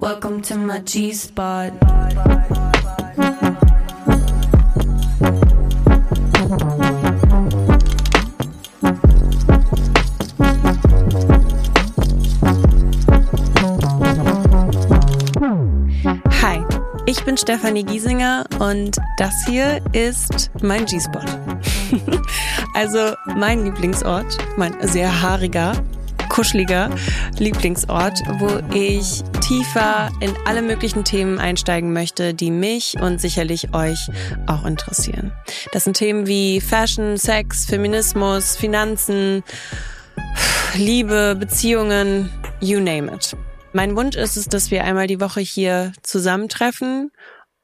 Welcome to my G spot. Hi, ich bin Stefanie Giesinger und das hier ist mein G-Spot. also mein Lieblingsort, mein sehr haariger, kuscheliger Lieblingsort, wo ich tiefer in alle möglichen Themen einsteigen möchte, die mich und sicherlich euch auch interessieren. Das sind Themen wie Fashion, Sex, Feminismus, Finanzen, Liebe, Beziehungen, you name it. Mein Wunsch ist es, dass wir einmal die Woche hier zusammentreffen,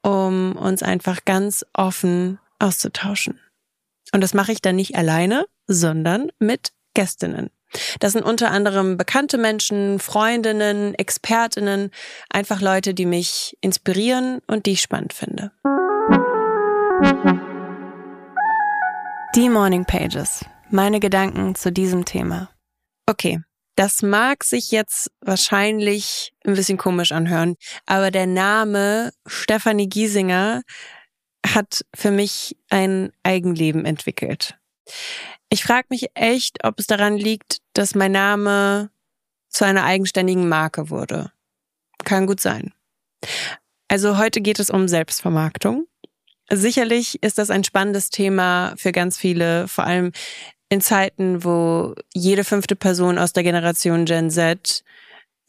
um uns einfach ganz offen auszutauschen. Und das mache ich dann nicht alleine, sondern mit Gästinnen. Das sind unter anderem bekannte Menschen, Freundinnen, Expertinnen, einfach Leute, die mich inspirieren und die ich spannend finde. Die Morning Pages. Meine Gedanken zu diesem Thema. Okay, das mag sich jetzt wahrscheinlich ein bisschen komisch anhören, aber der Name Stefanie Giesinger hat für mich ein Eigenleben entwickelt. Ich frage mich echt, ob es daran liegt, dass mein Name zu einer eigenständigen Marke wurde. Kann gut sein. Also heute geht es um Selbstvermarktung. Sicherlich ist das ein spannendes Thema für ganz viele, vor allem in Zeiten, wo jede fünfte Person aus der Generation Gen Z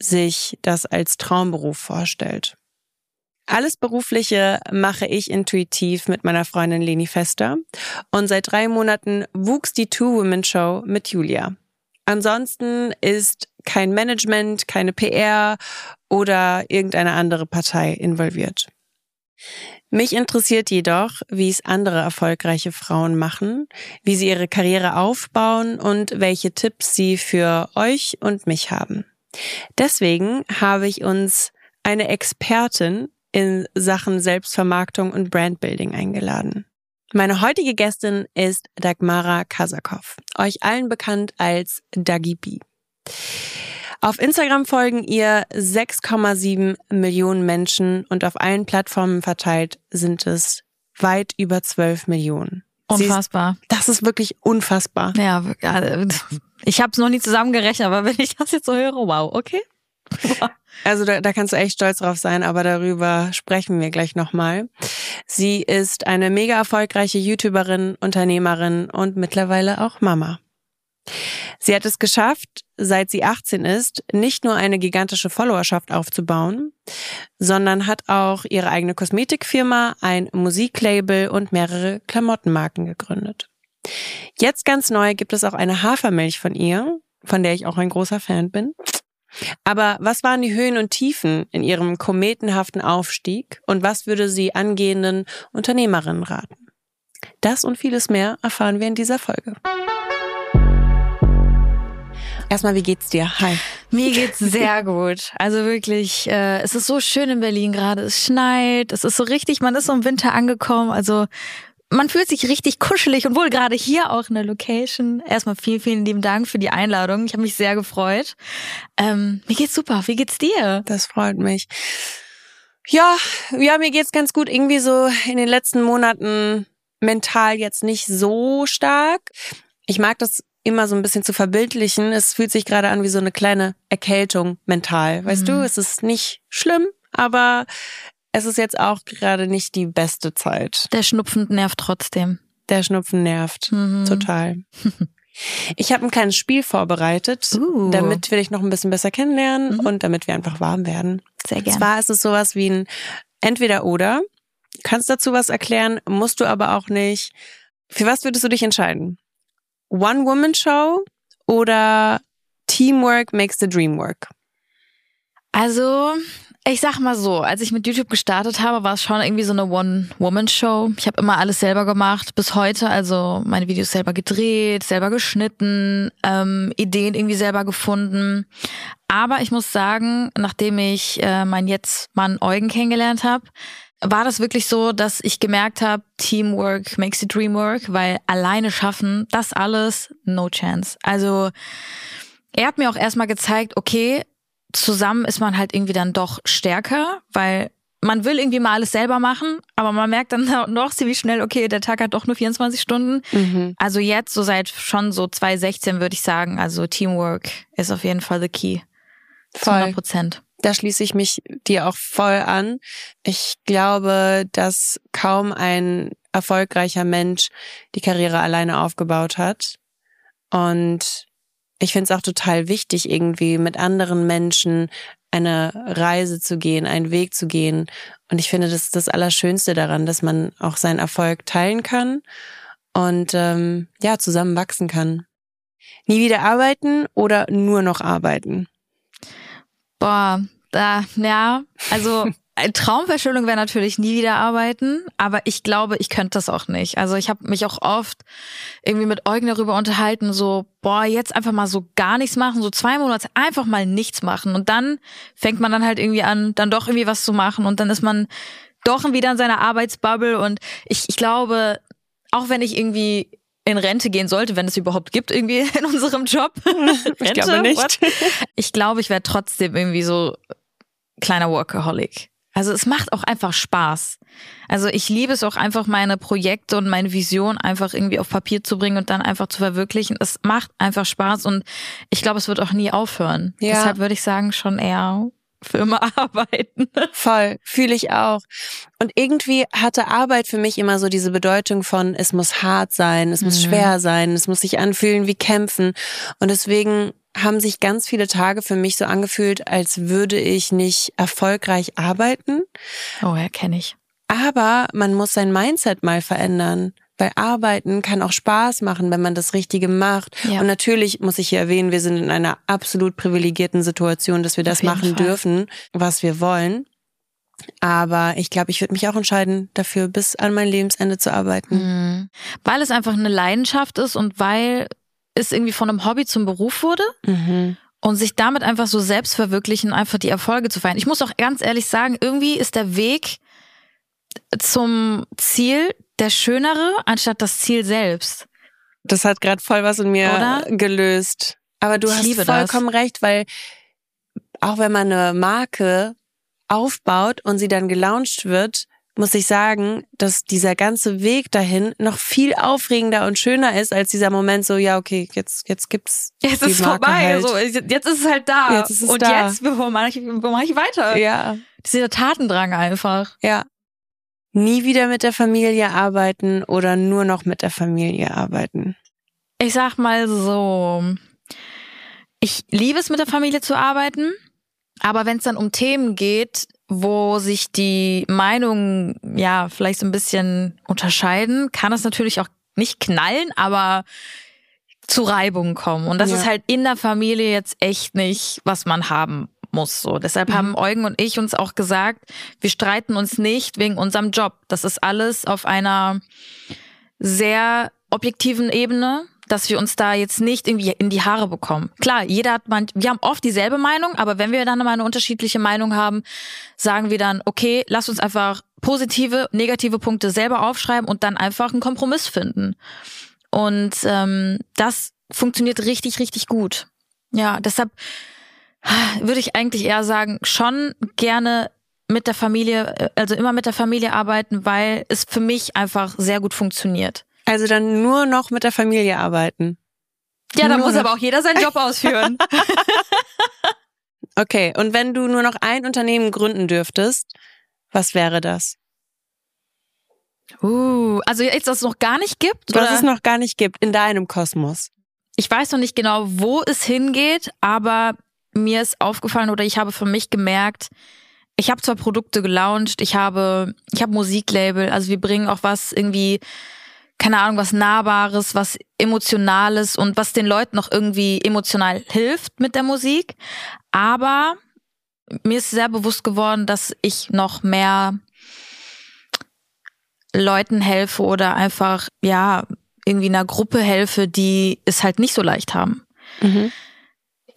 sich das als Traumberuf vorstellt. Alles Berufliche mache ich intuitiv mit meiner Freundin Leni Fester und seit drei Monaten wuchs die Two-Women-Show mit Julia. Ansonsten ist kein Management, keine PR oder irgendeine andere Partei involviert. Mich interessiert jedoch, wie es andere erfolgreiche Frauen machen, wie sie ihre Karriere aufbauen und welche Tipps sie für euch und mich haben. Deswegen habe ich uns eine Expertin in Sachen Selbstvermarktung und Brandbuilding eingeladen. Meine heutige Gästin ist Dagmara Kasakov, euch allen bekannt als Dagi B. Auf Instagram folgen ihr 6,7 Millionen Menschen und auf allen Plattformen verteilt sind es weit über 12 Millionen. Unfassbar. Ist, das ist wirklich unfassbar. Ja, ich habe es noch nie zusammengerechnet, aber wenn ich das jetzt so höre, wow, okay. Also da, da kannst du echt stolz drauf sein, aber darüber sprechen wir gleich nochmal. Sie ist eine mega erfolgreiche YouTuberin, Unternehmerin und mittlerweile auch Mama. Sie hat es geschafft, seit sie 18 ist, nicht nur eine gigantische Followerschaft aufzubauen, sondern hat auch ihre eigene Kosmetikfirma, ein Musiklabel und mehrere Klamottenmarken gegründet. Jetzt ganz neu gibt es auch eine Hafermilch von ihr, von der ich auch ein großer Fan bin. Aber was waren die Höhen und Tiefen in ihrem kometenhaften Aufstieg und was würde sie angehenden Unternehmerinnen raten? Das und vieles mehr erfahren wir in dieser Folge. Erstmal, wie geht's dir? Hi. Mir geht's sehr gut. Also wirklich, äh, es ist so schön in Berlin gerade. Es schneit, es ist so richtig, man ist so im Winter angekommen. Also man fühlt sich richtig kuschelig und wohl gerade hier auch in der Location. Erstmal vielen, vielen lieben Dank für die Einladung. Ich habe mich sehr gefreut. Ähm, mir geht's super. Wie geht's dir? Das freut mich. Ja, ja, mir geht's ganz gut. Irgendwie so in den letzten Monaten mental jetzt nicht so stark. Ich mag das immer so ein bisschen zu verbildlichen. Es fühlt sich gerade an wie so eine kleine Erkältung mental. Weißt mhm. du, es ist nicht schlimm, aber es ist jetzt auch gerade nicht die beste Zeit. Der Schnupfen nervt trotzdem. Der Schnupfen nervt. Mhm. Total. Ich habe ein kleines Spiel vorbereitet, uh. damit wir dich noch ein bisschen besser kennenlernen mhm. und damit wir einfach warm werden. Sehr gerne. Und zwar ist es sowas wie ein Entweder-Oder. Kannst dazu was erklären, musst du aber auch nicht. Für was würdest du dich entscheiden? One-Woman-Show oder Teamwork makes the dream work? Also, ich sag mal so, als ich mit YouTube gestartet habe, war es schon irgendwie so eine One-Woman-Show. Ich habe immer alles selber gemacht, bis heute. Also meine Videos selber gedreht, selber geschnitten, ähm, Ideen irgendwie selber gefunden. Aber ich muss sagen, nachdem ich äh, meinen jetzt Mann Eugen kennengelernt habe, war das wirklich so, dass ich gemerkt habe, Teamwork makes the dream work, weil alleine schaffen, das alles, no chance. Also er hat mir auch erstmal gezeigt, okay, zusammen ist man halt irgendwie dann doch stärker, weil man will irgendwie mal alles selber machen, aber man merkt dann noch ziemlich schnell, okay, der Tag hat doch nur 24 Stunden. Mhm. Also jetzt, so seit schon so 2016 würde ich sagen, also Teamwork ist auf jeden Fall the key. Voll. 100 Prozent. Da schließe ich mich dir auch voll an. Ich glaube, dass kaum ein erfolgreicher Mensch die Karriere alleine aufgebaut hat. Und ich finde es auch total wichtig, irgendwie mit anderen Menschen eine Reise zu gehen, einen Weg zu gehen. Und ich finde, das ist das Allerschönste daran, dass man auch seinen Erfolg teilen kann und ähm, ja, zusammen wachsen kann. Nie wieder arbeiten oder nur noch arbeiten? Boah, da, ja, also Traumverschöpfung wäre natürlich nie wieder arbeiten, aber ich glaube, ich könnte das auch nicht. Also ich habe mich auch oft irgendwie mit Eugen darüber unterhalten, so, boah, jetzt einfach mal so gar nichts machen, so zwei Monate einfach mal nichts machen. Und dann fängt man dann halt irgendwie an, dann doch irgendwie was zu machen und dann ist man doch wieder in seiner Arbeitsbubble. Und ich, ich glaube, auch wenn ich irgendwie in Rente gehen sollte, wenn es überhaupt gibt, irgendwie in unserem Job. Rente, ich glaube nicht. What? Ich glaube, ich wäre trotzdem irgendwie so kleiner Workaholic. Also es macht auch einfach Spaß. Also ich liebe es auch einfach, meine Projekte und meine Vision einfach irgendwie auf Papier zu bringen und dann einfach zu verwirklichen. Es macht einfach Spaß und ich glaube, es wird auch nie aufhören. Ja. Deshalb würde ich sagen, schon eher für immer arbeiten. Voll, fühle ich auch. Und irgendwie hatte Arbeit für mich immer so diese Bedeutung von, es muss hart sein, es muss mhm. schwer sein, es muss sich anfühlen wie kämpfen. Und deswegen haben sich ganz viele Tage für mich so angefühlt, als würde ich nicht erfolgreich arbeiten. Oh ja, kenne ich. Aber man muss sein Mindset mal verändern. Weil Arbeiten kann auch Spaß machen, wenn man das Richtige macht. Ja. Und natürlich muss ich hier erwähnen, wir sind in einer absolut privilegierten Situation, dass wir das machen Fall. dürfen, was wir wollen. Aber ich glaube, ich würde mich auch entscheiden, dafür bis an mein Lebensende zu arbeiten. Mhm. Weil es einfach eine Leidenschaft ist und weil es irgendwie von einem Hobby zum Beruf wurde. Mhm. Und sich damit einfach so selbst verwirklichen, einfach die Erfolge zu feiern. Ich muss auch ganz ehrlich sagen, irgendwie ist der Weg zum Ziel der schönere, anstatt das Ziel selbst. Das hat gerade voll was in mir Oder? gelöst. Aber du ich hast vollkommen das. recht, weil auch wenn man eine Marke aufbaut und sie dann gelauncht wird, muss ich sagen, dass dieser ganze Weg dahin noch viel aufregender und schöner ist als dieser Moment so, ja, okay, jetzt, jetzt gibt's. Jetzt ist es vorbei, halt. so, jetzt ist es halt da. Jetzt ist es und da. jetzt, wo mache ich, wo mach ich weiter? Ja. Dieser Tatendrang einfach. Ja. Nie wieder mit der Familie arbeiten oder nur noch mit der Familie arbeiten? Ich sag mal so, ich liebe es mit der Familie zu arbeiten, aber wenn es dann um Themen geht, wo sich die Meinungen ja vielleicht so ein bisschen unterscheiden, kann es natürlich auch nicht knallen, aber zu Reibungen kommen. Und das ja. ist halt in der Familie jetzt echt nicht, was man haben muss. So. Deshalb mhm. haben Eugen und ich uns auch gesagt, wir streiten uns nicht wegen unserem Job. Das ist alles auf einer sehr objektiven Ebene dass wir uns da jetzt nicht irgendwie in die Haare bekommen. Klar, jeder hat man, wir haben oft dieselbe Meinung, aber wenn wir dann mal eine unterschiedliche Meinung haben, sagen wir dann, okay, lass uns einfach positive, negative Punkte selber aufschreiben und dann einfach einen Kompromiss finden. Und ähm, das funktioniert richtig, richtig gut. Ja, deshalb würde ich eigentlich eher sagen, schon gerne mit der Familie, also immer mit der Familie arbeiten, weil es für mich einfach sehr gut funktioniert. Also dann nur noch mit der Familie arbeiten. Ja, da muss noch. aber auch jeder seinen Job ausführen. okay, und wenn du nur noch ein Unternehmen gründen dürftest, was wäre das? Uh, also jetzt, dass es noch gar nicht gibt? Was oder? es noch gar nicht gibt in deinem Kosmos. Ich weiß noch nicht genau, wo es hingeht, aber mir ist aufgefallen oder ich habe für mich gemerkt, ich habe zwar Produkte gelauncht, ich habe, ich habe Musiklabel, also wir bringen auch was irgendwie keine Ahnung, was Nahbares, was Emotionales und was den Leuten noch irgendwie emotional hilft mit der Musik. Aber mir ist sehr bewusst geworden, dass ich noch mehr Leuten helfe oder einfach, ja, irgendwie einer Gruppe helfe, die es halt nicht so leicht haben. Mhm.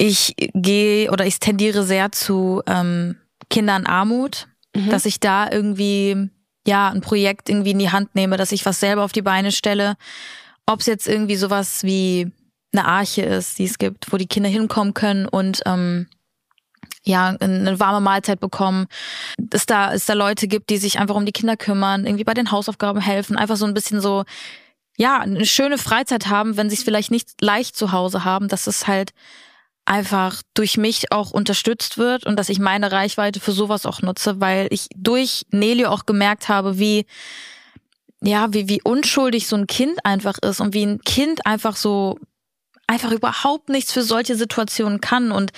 Ich gehe oder ich tendiere sehr zu ähm, Kindern Armut, mhm. dass ich da irgendwie ja, ein Projekt irgendwie in die Hand nehme, dass ich was selber auf die Beine stelle. Ob es jetzt irgendwie sowas wie eine Arche ist, die es gibt, wo die Kinder hinkommen können und ähm, ja, eine warme Mahlzeit bekommen, dass da, es da Leute gibt, die sich einfach um die Kinder kümmern, irgendwie bei den Hausaufgaben helfen, einfach so ein bisschen so, ja, eine schöne Freizeit haben, wenn sie es vielleicht nicht leicht zu Hause haben, dass es halt einfach durch mich auch unterstützt wird und dass ich meine Reichweite für sowas auch nutze, weil ich durch Nelio auch gemerkt habe, wie ja, wie, wie unschuldig so ein Kind einfach ist und wie ein Kind einfach so einfach überhaupt nichts für solche Situationen kann. Und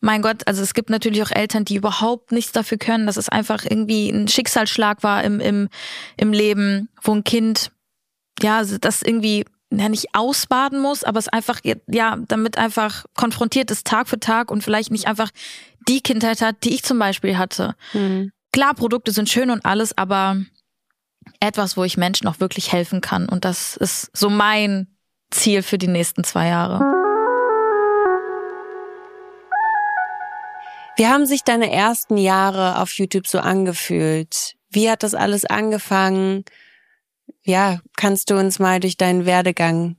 mein Gott, also es gibt natürlich auch Eltern, die überhaupt nichts dafür können, dass es einfach irgendwie ein Schicksalsschlag war im, im, im Leben, wo ein Kind, ja, das irgendwie ja nicht ausbaden muss, aber es einfach, ja, damit einfach konfrontiert ist Tag für Tag und vielleicht nicht einfach die Kindheit hat, die ich zum Beispiel hatte. Mhm. Klar, Produkte sind schön und alles, aber etwas, wo ich Menschen auch wirklich helfen kann. Und das ist so mein Ziel für die nächsten zwei Jahre. Wie haben sich deine ersten Jahre auf YouTube so angefühlt? Wie hat das alles angefangen? Ja, kannst du uns mal durch deinen Werdegang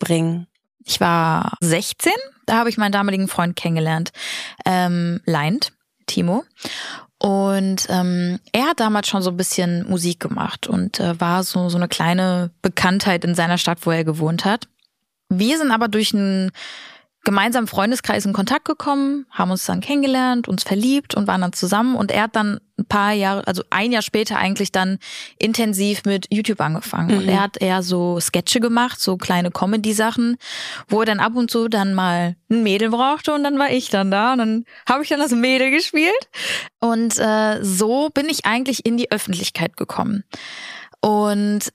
bringen? Ich war 16, da habe ich meinen damaligen Freund kennengelernt, ähm, Leint, Timo. Und ähm, er hat damals schon so ein bisschen Musik gemacht und äh, war so, so eine kleine Bekanntheit in seiner Stadt, wo er gewohnt hat. Wir sind aber durch einen gemeinsamen Freundeskreis in Kontakt gekommen, haben uns dann kennengelernt, uns verliebt und waren dann zusammen. Und er hat dann ein paar Jahre, also ein Jahr später eigentlich dann intensiv mit YouTube angefangen. Mhm. Und er hat eher so Sketche gemacht, so kleine Comedy-Sachen, wo er dann ab und zu dann mal ein Mädel brauchte und dann war ich dann da und dann habe ich dann das Mädel gespielt. Und äh, so bin ich eigentlich in die Öffentlichkeit gekommen. Und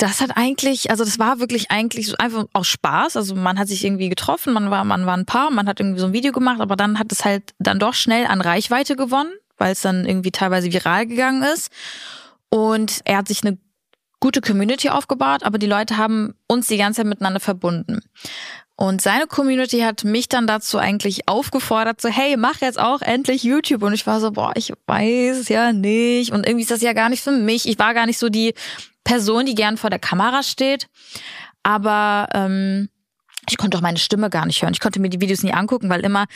das hat eigentlich, also das war wirklich eigentlich so einfach aus Spaß. Also man hat sich irgendwie getroffen, man war, man war ein Paar, man hat irgendwie so ein Video gemacht, aber dann hat es halt dann doch schnell an Reichweite gewonnen, weil es dann irgendwie teilweise viral gegangen ist. Und er hat sich eine gute Community aufgebaut, aber die Leute haben uns die ganze Zeit miteinander verbunden. Und seine Community hat mich dann dazu eigentlich aufgefordert, so, hey, mach jetzt auch endlich YouTube. Und ich war so, boah, ich weiß ja nicht. Und irgendwie ist das ja gar nicht für mich. Ich war gar nicht so die Person, die gern vor der Kamera steht. Aber ähm, ich konnte auch meine Stimme gar nicht hören. Ich konnte mir die Videos nie angucken, weil immer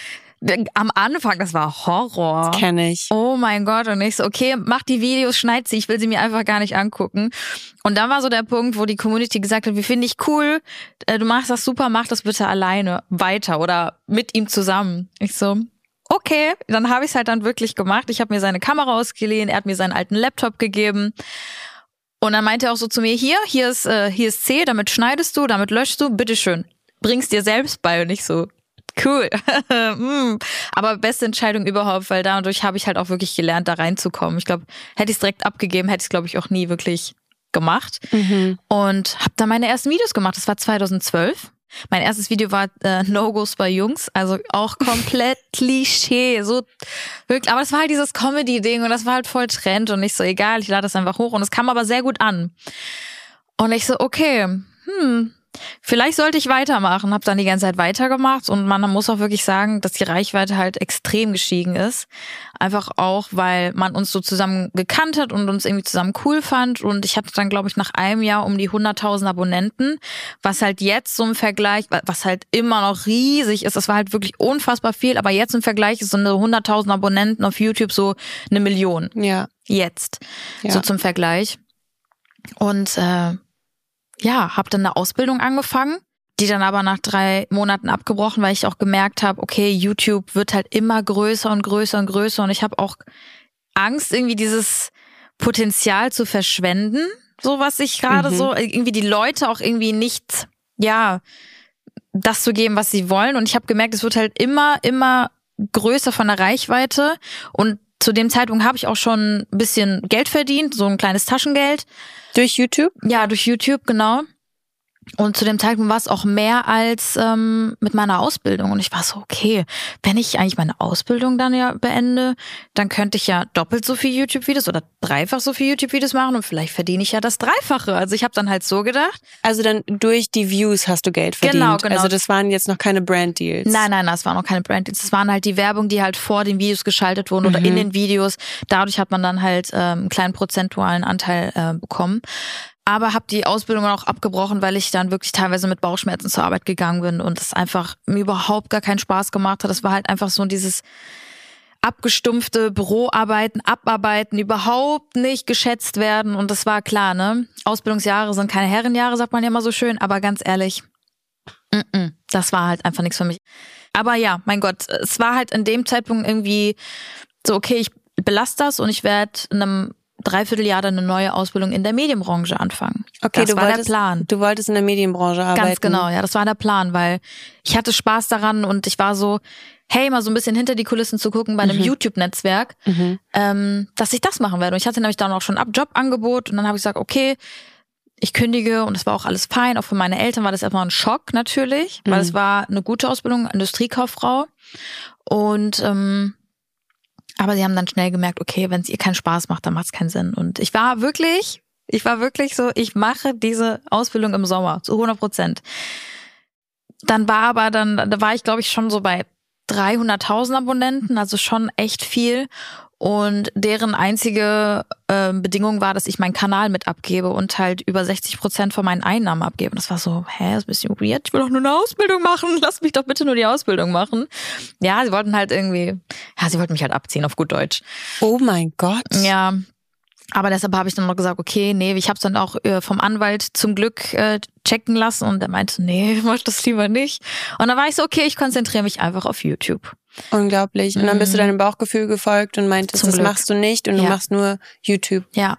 am Anfang, das war Horror. Das kenne ich. Oh mein Gott. Und ich so, okay, mach die Videos, schneid sie, ich will sie mir einfach gar nicht angucken. Und dann war so der Punkt, wo die Community gesagt hat, wie finde ich cool, äh, du machst das super, mach das bitte alleine weiter oder mit ihm zusammen. Ich so, okay, dann habe ich es halt dann wirklich gemacht. Ich habe mir seine Kamera ausgeliehen, er hat mir seinen alten Laptop gegeben. Und dann meinte er auch so zu mir, hier, hier ist, äh, hier ist C, damit schneidest du, damit löschst du, bitteschön. Bringst dir selbst bei und nicht so, cool. mm. Aber beste Entscheidung überhaupt, weil dadurch habe ich halt auch wirklich gelernt, da reinzukommen. Ich glaube, hätte ich es direkt abgegeben, hätte ich es, glaube ich, auch nie wirklich gemacht. Mhm. Und habe da meine ersten Videos gemacht. Das war 2012. Mein erstes Video war äh, No-Gos bei Jungs, also auch komplett Klischee, so wirklich. Aber es war halt dieses Comedy-Ding und das war halt voll Trend und nicht so egal, ich lade das einfach hoch und es kam aber sehr gut an. Und ich so, okay, hm, Vielleicht sollte ich weitermachen, habe dann die ganze Zeit weitergemacht und man muss auch wirklich sagen, dass die Reichweite halt extrem gestiegen ist. Einfach auch, weil man uns so zusammen gekannt hat und uns irgendwie zusammen cool fand und ich hatte dann, glaube ich, nach einem Jahr um die 100.000 Abonnenten, was halt jetzt so im Vergleich, was halt immer noch riesig ist, das war halt wirklich unfassbar viel, aber jetzt im Vergleich ist so eine 100.000 Abonnenten auf YouTube so eine Million. Ja. Jetzt. Ja. So zum Vergleich. Und äh, ja, habe dann eine Ausbildung angefangen, die dann aber nach drei Monaten abgebrochen, weil ich auch gemerkt habe, okay, YouTube wird halt immer größer und größer und größer und ich habe auch Angst, irgendwie dieses Potenzial zu verschwenden, so was ich gerade mhm. so, irgendwie die Leute auch irgendwie nicht, ja, das zu geben, was sie wollen. Und ich habe gemerkt, es wird halt immer, immer größer von der Reichweite. Und zu dem Zeitpunkt habe ich auch schon ein bisschen Geld verdient, so ein kleines Taschengeld. Durch YouTube? Ja, durch YouTube, genau. Und zu dem Zeitpunkt war es auch mehr als ähm, mit meiner Ausbildung. Und ich war so, okay, wenn ich eigentlich meine Ausbildung dann ja beende, dann könnte ich ja doppelt so viel YouTube-Videos oder dreifach so viel YouTube-Videos machen und vielleicht verdiene ich ja das Dreifache. Also ich habe dann halt so gedacht. Also dann durch die Views hast du Geld verdient. Genau, genau. Also das waren jetzt noch keine Brand-Deals. Nein, nein, das waren noch keine Brand-Deals. Das waren halt die Werbung, die halt vor den Videos geschaltet wurden mhm. oder in den Videos. Dadurch hat man dann halt ähm, einen kleinen prozentualen Anteil äh, bekommen aber habe die Ausbildung auch abgebrochen, weil ich dann wirklich teilweise mit Bauchschmerzen zur Arbeit gegangen bin und es einfach mir überhaupt gar keinen Spaß gemacht hat. Das war halt einfach so dieses abgestumpfte Büroarbeiten, Abarbeiten überhaupt nicht geschätzt werden. Und das war klar, ne? Ausbildungsjahre sind keine Herrenjahre, sagt man ja immer so schön, aber ganz ehrlich, das war halt einfach nichts für mich. Aber ja, mein Gott, es war halt in dem Zeitpunkt irgendwie so, okay, ich belasse das und ich werde in einem Dreivierteljahr dann eine neue Ausbildung in der Medienbranche anfangen. Okay, das du war wolltest, der Plan. Du wolltest in der Medienbranche arbeiten. Ganz genau, ja, das war der Plan, weil ich hatte Spaß daran und ich war so, hey, mal so ein bisschen hinter die Kulissen zu gucken bei einem Mhm. YouTube-Netzwerk, Mhm. ähm, dass ich das machen werde. Und ich hatte nämlich dann auch schon ab Jobangebot und dann habe ich gesagt, okay, ich kündige und es war auch alles fein. Auch für meine Eltern war das einfach ein Schock natürlich, weil Mhm. es war eine gute Ausbildung, Industriekauffrau. Und ähm, aber sie haben dann schnell gemerkt, okay, wenn es ihr keinen Spaß macht, dann macht es keinen Sinn. Und ich war wirklich, ich war wirklich so, ich mache diese Ausbildung im Sommer zu 100 Prozent. Dann war aber dann, da war ich glaube ich schon so bei 300.000 Abonnenten, also schon echt viel. Und deren einzige äh, Bedingung war, dass ich meinen Kanal mit abgebe und halt über 60 Prozent von meinen Einnahmen abgebe. Und das war so, hä, das ist ein bisschen weird. Ich will doch nur eine Ausbildung machen. Lass mich doch bitte nur die Ausbildung machen. Ja, sie wollten halt irgendwie, ja, sie wollten mich halt abziehen auf gut Deutsch. Oh mein Gott. Ja. Aber deshalb habe ich dann noch gesagt, okay, nee, ich habe es dann auch äh, vom Anwalt zum Glück äh, checken lassen und der meinte, nee, mach das lieber nicht. Und dann war ich so, okay, ich konzentriere mich einfach auf YouTube. Unglaublich. Und dann bist du Mhm. deinem Bauchgefühl gefolgt und meintest, Zum das Glück. machst du nicht und du Ja. machst nur YouTube. Ja.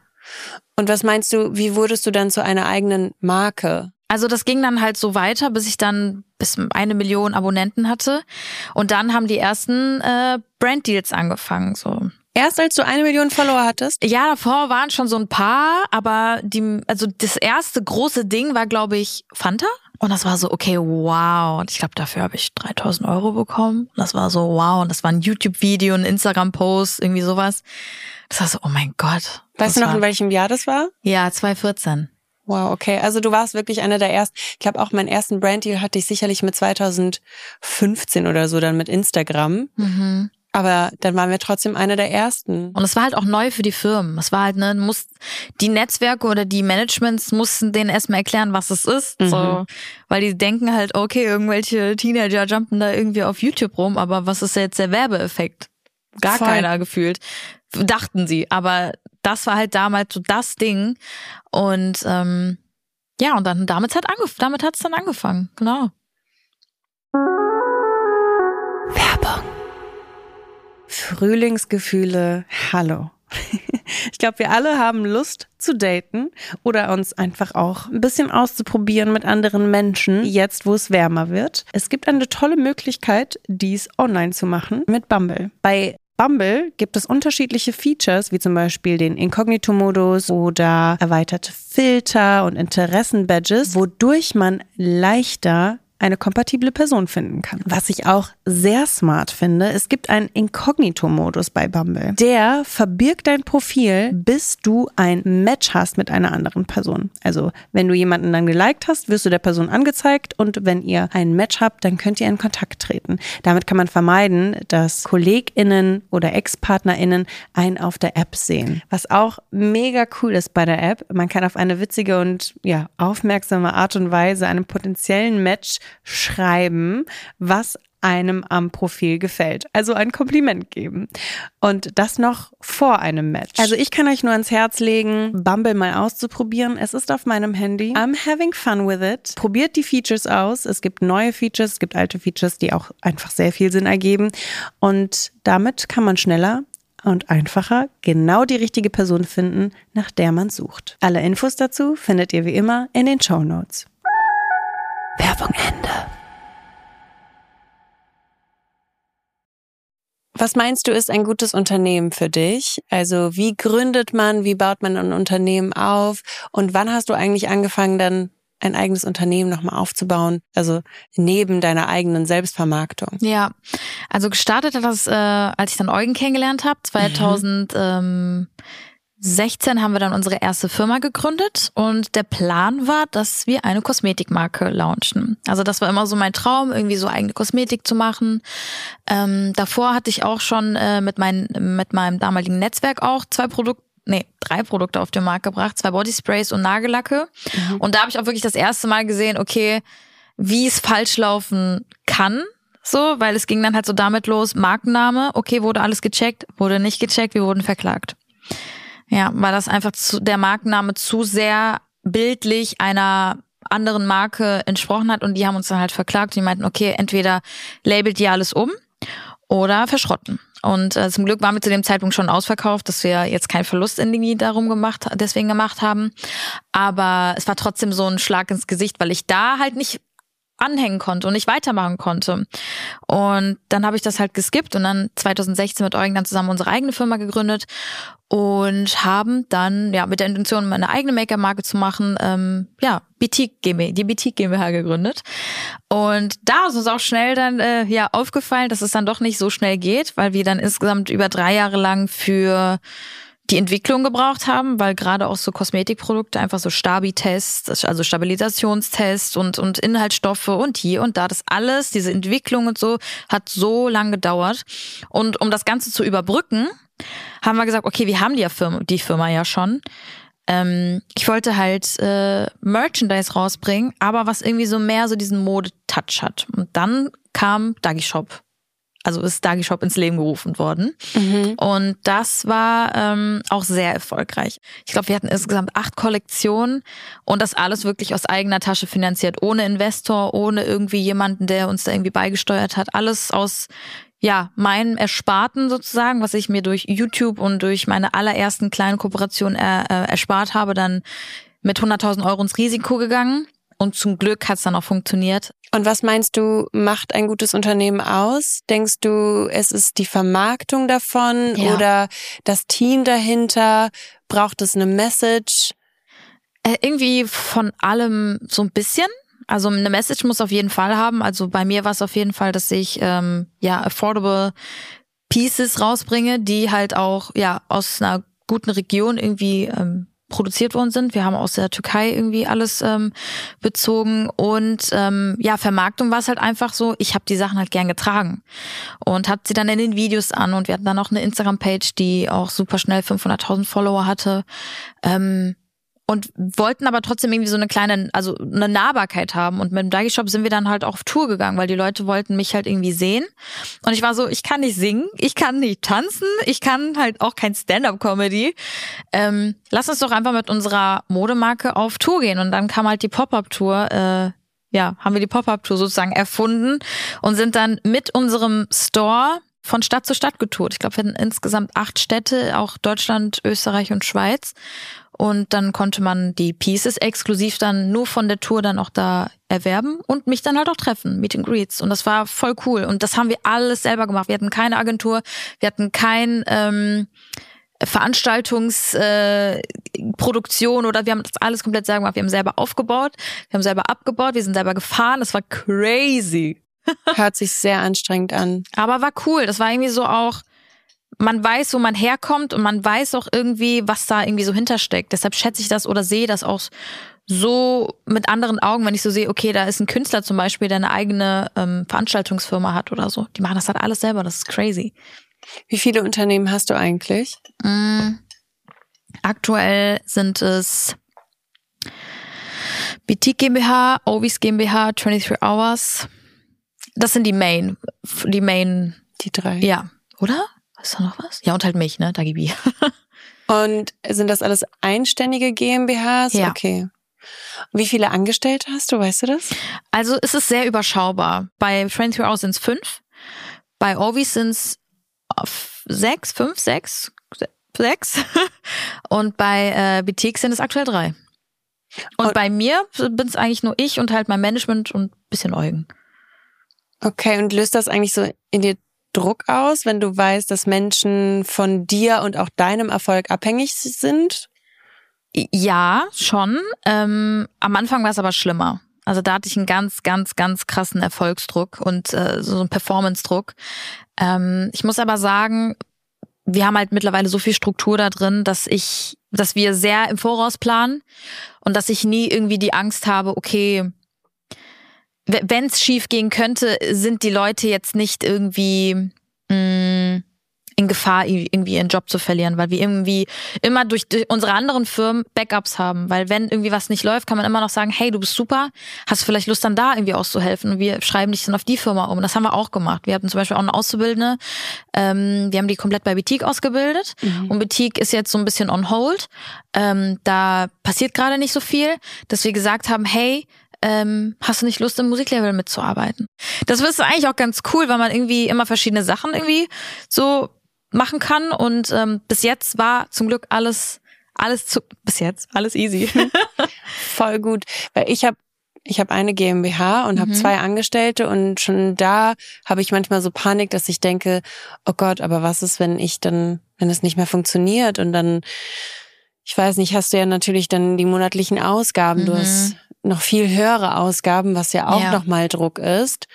Und was meinst du, wie wurdest du dann zu einer eigenen Marke? Also das ging dann halt so weiter, bis ich dann bis eine Million Abonnenten hatte. Und dann haben die ersten äh, Branddeals angefangen. So. Erst als du eine Million Follower hattest? Ja, davor waren schon so ein paar, aber die, also das erste große Ding war, glaube ich, Fanta. Und das war so, okay, wow. Und ich glaube, dafür habe ich 3000 Euro bekommen. Und das war so, wow. Und das war ein YouTube-Video, ein Instagram-Post, irgendwie sowas. Das war so, oh mein Gott. Weißt du noch, war, in welchem Jahr das war? Ja, 2014. Wow, okay. Also du warst wirklich einer der ersten. Ich glaube, auch meinen ersten Branddeal hatte ich sicherlich mit 2015 oder so dann mit Instagram. Mhm. Aber dann waren wir trotzdem einer der ersten. Und es war halt auch neu für die Firmen. Es war halt, ne, muss, die Netzwerke oder die Managements mussten denen erstmal erklären, was es ist. Mhm. So, weil die denken halt, okay, irgendwelche Teenager jumpen da irgendwie auf YouTube rum, aber was ist jetzt der Werbeeffekt? Gar Voll. keiner gefühlt. Dachten sie. Aber das war halt damals so das Ding. Und ähm, ja, und dann damit hat angef damit hat's dann angefangen. Genau. Frühlingsgefühle, hallo. Ich glaube, wir alle haben Lust zu daten oder uns einfach auch ein bisschen auszuprobieren mit anderen Menschen, jetzt wo es wärmer wird. Es gibt eine tolle Möglichkeit, dies online zu machen mit Bumble. Bei Bumble gibt es unterschiedliche Features, wie zum Beispiel den Inkognito-Modus oder erweiterte Filter und Interessen-Badges, wodurch man leichter eine kompatible Person finden kann. Was ich auch sehr smart finde, es gibt einen Inkognito-Modus bei Bumble. Der verbirgt dein Profil, bis du ein Match hast mit einer anderen Person. Also wenn du jemanden dann geliked hast, wirst du der Person angezeigt und wenn ihr ein Match habt, dann könnt ihr in Kontakt treten. Damit kann man vermeiden, dass KollegInnen oder Ex-PartnerInnen einen auf der App sehen. Was auch mega cool ist bei der App, man kann auf eine witzige und ja, aufmerksame Art und Weise einem potenziellen Match schreiben, was einem am Profil gefällt. Also ein Kompliment geben. Und das noch vor einem Match. Also ich kann euch nur ans Herz legen, Bumble mal auszuprobieren. Es ist auf meinem Handy. I'm having fun with it. Probiert die Features aus. Es gibt neue Features, es gibt alte Features, die auch einfach sehr viel Sinn ergeben. Und damit kann man schneller und einfacher genau die richtige Person finden, nach der man sucht. Alle Infos dazu findet ihr wie immer in den Show Notes. Werbung Ende. Was meinst du, ist ein gutes Unternehmen für dich? Also wie gründet man, wie baut man ein Unternehmen auf und wann hast du eigentlich angefangen, dann ein eigenes Unternehmen nochmal aufzubauen? Also neben deiner eigenen Selbstvermarktung. Ja, also gestartet hat das, äh, als ich dann Eugen kennengelernt habe, 2016 haben wir dann unsere erste Firma gegründet und der Plan war, dass wir eine Kosmetikmarke launchen. Also das war immer so mein Traum, irgendwie so eigene Kosmetik zu machen. Ähm, davor hatte ich auch schon äh, mit, mein, mit meinem damaligen Netzwerk auch zwei Produkte nee, drei Produkte auf den Markt gebracht, zwei Bodysprays und Nagellacke. Und da habe ich auch wirklich das erste Mal gesehen, okay, wie es falsch laufen kann. so, weil es ging dann halt so damit los, Markenname, okay, wurde alles gecheckt, wurde nicht gecheckt, wir wurden verklagt. Ja, weil das einfach zu, der Markenname zu sehr bildlich einer anderen Marke entsprochen hat und die haben uns dann halt verklagt. Die meinten, okay, entweder labelt ihr alles um oder verschrotten. Und äh, zum Glück waren wir zu dem Zeitpunkt schon ausverkauft, dass wir jetzt keinen Verlust in irgendwie darum gemacht, deswegen gemacht haben. Aber es war trotzdem so ein Schlag ins Gesicht, weil ich da halt nicht anhängen konnte und nicht weitermachen konnte. Und dann habe ich das halt geskippt und dann 2016 mit Eugen dann zusammen unsere eigene Firma gegründet und haben dann ja mit der Intention, meine eigene Maker-Marke zu machen, ähm, ja, Boutique GmbH, die Boutique GmbH gegründet. Und da ist uns auch schnell dann äh, ja aufgefallen, dass es dann doch nicht so schnell geht, weil wir dann insgesamt über drei Jahre lang für die Entwicklung gebraucht haben, weil gerade auch so Kosmetikprodukte einfach so Stabi-Tests, also Stabilisationstests und, und Inhaltsstoffe und hier und da, das alles, diese Entwicklung und so, hat so lange gedauert. Und um das Ganze zu überbrücken, haben wir gesagt, okay, wir haben die Firma, die Firma ja schon. Ähm, ich wollte halt äh, Merchandise rausbringen, aber was irgendwie so mehr so diesen Mode-Touch hat. Und dann kam Dagi Shop also ist Dagi Shop ins Leben gerufen worden. Mhm. Und das war ähm, auch sehr erfolgreich. Ich glaube, wir hatten insgesamt acht Kollektionen und das alles wirklich aus eigener Tasche finanziert, ohne Investor, ohne irgendwie jemanden, der uns da irgendwie beigesteuert hat. Alles aus ja, meinem Ersparten sozusagen, was ich mir durch YouTube und durch meine allerersten kleinen Kooperationen er, äh, erspart habe, dann mit 100.000 Euro ins Risiko gegangen. Und zum Glück hat es dann auch funktioniert. Und was meinst du, macht ein gutes Unternehmen aus? Denkst du, es ist die Vermarktung davon ja. oder das Team dahinter? Braucht es eine Message? Äh, irgendwie von allem so ein bisschen. Also eine Message muss auf jeden Fall haben. Also bei mir war es auf jeden Fall, dass ich ähm, ja affordable Pieces rausbringe, die halt auch ja aus einer guten Region irgendwie ähm, produziert worden sind. Wir haben aus der Türkei irgendwie alles ähm, bezogen und ähm, ja, Vermarktung war es halt einfach so, ich habe die Sachen halt gern getragen und habe sie dann in den Videos an und wir hatten dann auch eine Instagram-Page, die auch super schnell 500.000 Follower hatte. Ähm, und wollten aber trotzdem irgendwie so eine kleine, also eine Nahbarkeit haben. Und mit dem Dagi Shop sind wir dann halt auch auf Tour gegangen, weil die Leute wollten mich halt irgendwie sehen. Und ich war so, ich kann nicht singen, ich kann nicht tanzen, ich kann halt auch kein Stand-up-Comedy. Ähm, lass uns doch einfach mit unserer Modemarke auf Tour gehen. Und dann kam halt die Pop-Up-Tour. Äh, ja, haben wir die Pop-Up-Tour sozusagen erfunden und sind dann mit unserem Store von Stadt zu Stadt getourt. Ich glaube, wir hatten insgesamt acht Städte, auch Deutschland, Österreich und Schweiz. Und dann konnte man die Pieces exklusiv dann nur von der Tour dann auch da erwerben und mich dann halt auch treffen, Meet and Greets. Und das war voll cool. Und das haben wir alles selber gemacht. Wir hatten keine Agentur, wir hatten kein ähm, Veranstaltungsproduktion äh, oder wir haben das alles komplett selber gemacht. Wir haben selber aufgebaut, wir haben selber abgebaut, wir sind selber gefahren. Das war crazy. Hört sich sehr anstrengend an. Aber war cool. Das war irgendwie so auch man weiß, wo man herkommt und man weiß auch irgendwie, was da irgendwie so hintersteckt. Deshalb schätze ich das oder sehe das auch so mit anderen Augen, wenn ich so sehe, okay, da ist ein Künstler zum Beispiel, der eine eigene ähm, Veranstaltungsfirma hat oder so. Die machen das halt alles selber, das ist crazy. Wie viele Unternehmen hast du eigentlich? Mm, aktuell sind es Boutique GmbH, Ovis GmbH, 23 Hours. Das sind die Main, die Main. Die drei. Ja, oder? Ist da noch was? Ja, und halt mich, ne? Dagibi. und sind das alles einständige GmbHs? Ja. Okay. Wie viele Angestellte hast du, weißt du das? Also es ist sehr überschaubar. Bei Friends House sind es fünf. Bei Ovis sind es sechs, fünf, sechs, sechs. und bei äh, Boutique sind es aktuell drei. Und, und bei mir bin es eigentlich nur ich und halt mein Management und bisschen Eugen. Okay, und löst das eigentlich so in dir Druck aus, wenn du weißt, dass Menschen von dir und auch deinem Erfolg abhängig sind? Ja, schon. Ähm, am Anfang war es aber schlimmer. Also da hatte ich einen ganz, ganz, ganz krassen Erfolgsdruck und äh, so einen Performance-Druck. Ähm, ich muss aber sagen, wir haben halt mittlerweile so viel Struktur da drin, dass ich, dass wir sehr im Voraus planen und dass ich nie irgendwie die Angst habe, okay, wenn es schief gehen könnte, sind die Leute jetzt nicht irgendwie mh, mm, in Gefahr, irgendwie ihren Job zu verlieren, weil wir irgendwie immer durch, durch unsere anderen Firmen Backups haben. Weil wenn irgendwie was nicht läuft, kann man immer noch sagen, hey, du bist super, hast du vielleicht Lust dann da irgendwie auszuhelfen und wir schreiben dich dann auf die Firma um. Das haben wir auch gemacht. Wir hatten zum Beispiel auch eine Auszubildende, ähm, wir haben die komplett bei Boutique ausgebildet mhm. und Boutique ist jetzt so ein bisschen on hold. Ähm, da passiert gerade nicht so viel, dass wir gesagt haben, hey, ähm, hast du nicht Lust, im Musiklevel mitzuarbeiten? Das ist eigentlich auch ganz cool, weil man irgendwie immer verschiedene Sachen irgendwie so machen kann. Und ähm, bis jetzt war zum Glück alles, alles zu, bis jetzt alles easy. Voll gut, weil ich habe ich habe eine GmbH und habe mhm. zwei Angestellte und schon da habe ich manchmal so Panik, dass ich denke, oh Gott, aber was ist, wenn ich dann, wenn es nicht mehr funktioniert und dann, ich weiß nicht, hast du ja natürlich dann die monatlichen Ausgaben, mhm. du hast noch viel höhere Ausgaben, was ja auch ja. nochmal Druck ist.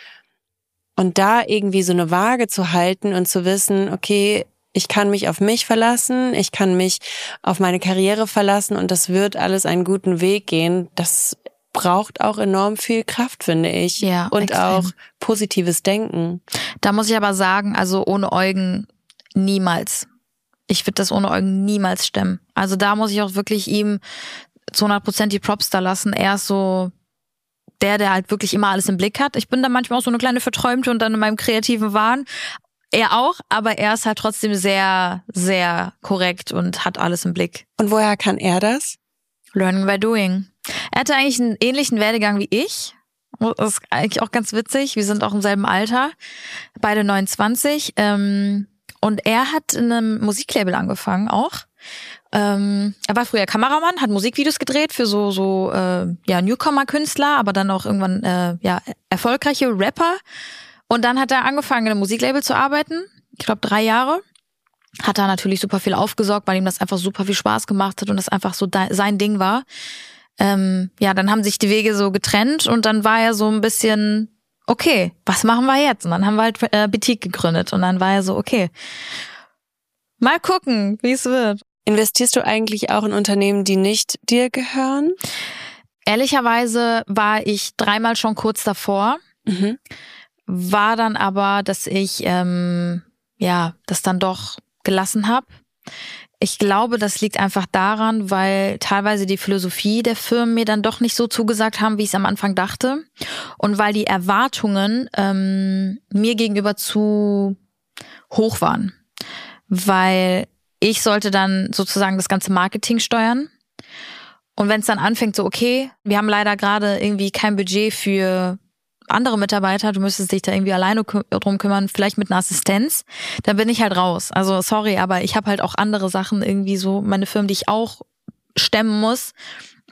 Und da irgendwie so eine Waage zu halten und zu wissen, okay, ich kann mich auf mich verlassen, ich kann mich auf meine Karriere verlassen und das wird alles einen guten Weg gehen. Das braucht auch enorm viel Kraft, finde ich. Ja, und extrem. auch positives Denken. Da muss ich aber sagen, also ohne Eugen niemals. Ich würde das ohne Eugen niemals stemmen. Also da muss ich auch wirklich ihm zu 100 Prozent die Props da lassen. Er ist so der, der halt wirklich immer alles im Blick hat. Ich bin da manchmal auch so eine kleine Verträumte und dann in meinem kreativen Wahn. Er auch, aber er ist halt trotzdem sehr, sehr korrekt und hat alles im Blick. Und woher kann er das? Learning by doing. Er hatte eigentlich einen ähnlichen Werdegang wie ich. Das ist eigentlich auch ganz witzig. Wir sind auch im selben Alter, beide 29. Ähm, und er hat in einem Musiklabel angefangen auch. Ähm, er war früher Kameramann, hat Musikvideos gedreht für so so äh, ja Newcomer-Künstler, aber dann auch irgendwann äh, ja erfolgreiche Rapper. Und dann hat er angefangen, in einem Musiklabel zu arbeiten. Ich glaube drei Jahre. Hat da natürlich super viel aufgesorgt, weil ihm das einfach super viel Spaß gemacht hat und das einfach so sein Ding war. Ähm, ja, dann haben sich die Wege so getrennt und dann war er so ein bisschen, okay, was machen wir jetzt? Und dann haben wir halt äh, Boutique gegründet und dann war er so, okay, mal gucken, wie es wird. Investierst du eigentlich auch in Unternehmen, die nicht dir gehören? Ehrlicherweise war ich dreimal schon kurz davor. Mhm. War dann aber, dass ich ähm, ja das dann doch gelassen habe. Ich glaube, das liegt einfach daran, weil teilweise die Philosophie der Firmen mir dann doch nicht so zugesagt haben, wie ich es am Anfang dachte. Und weil die Erwartungen ähm, mir gegenüber zu hoch waren. Weil ich sollte dann sozusagen das ganze Marketing steuern. Und wenn es dann anfängt, so, okay, wir haben leider gerade irgendwie kein Budget für andere Mitarbeiter, du müsstest dich da irgendwie alleine drum kümmern, vielleicht mit einer Assistenz, dann bin ich halt raus. Also sorry, aber ich habe halt auch andere Sachen irgendwie so, meine Firmen, die ich auch stemmen muss.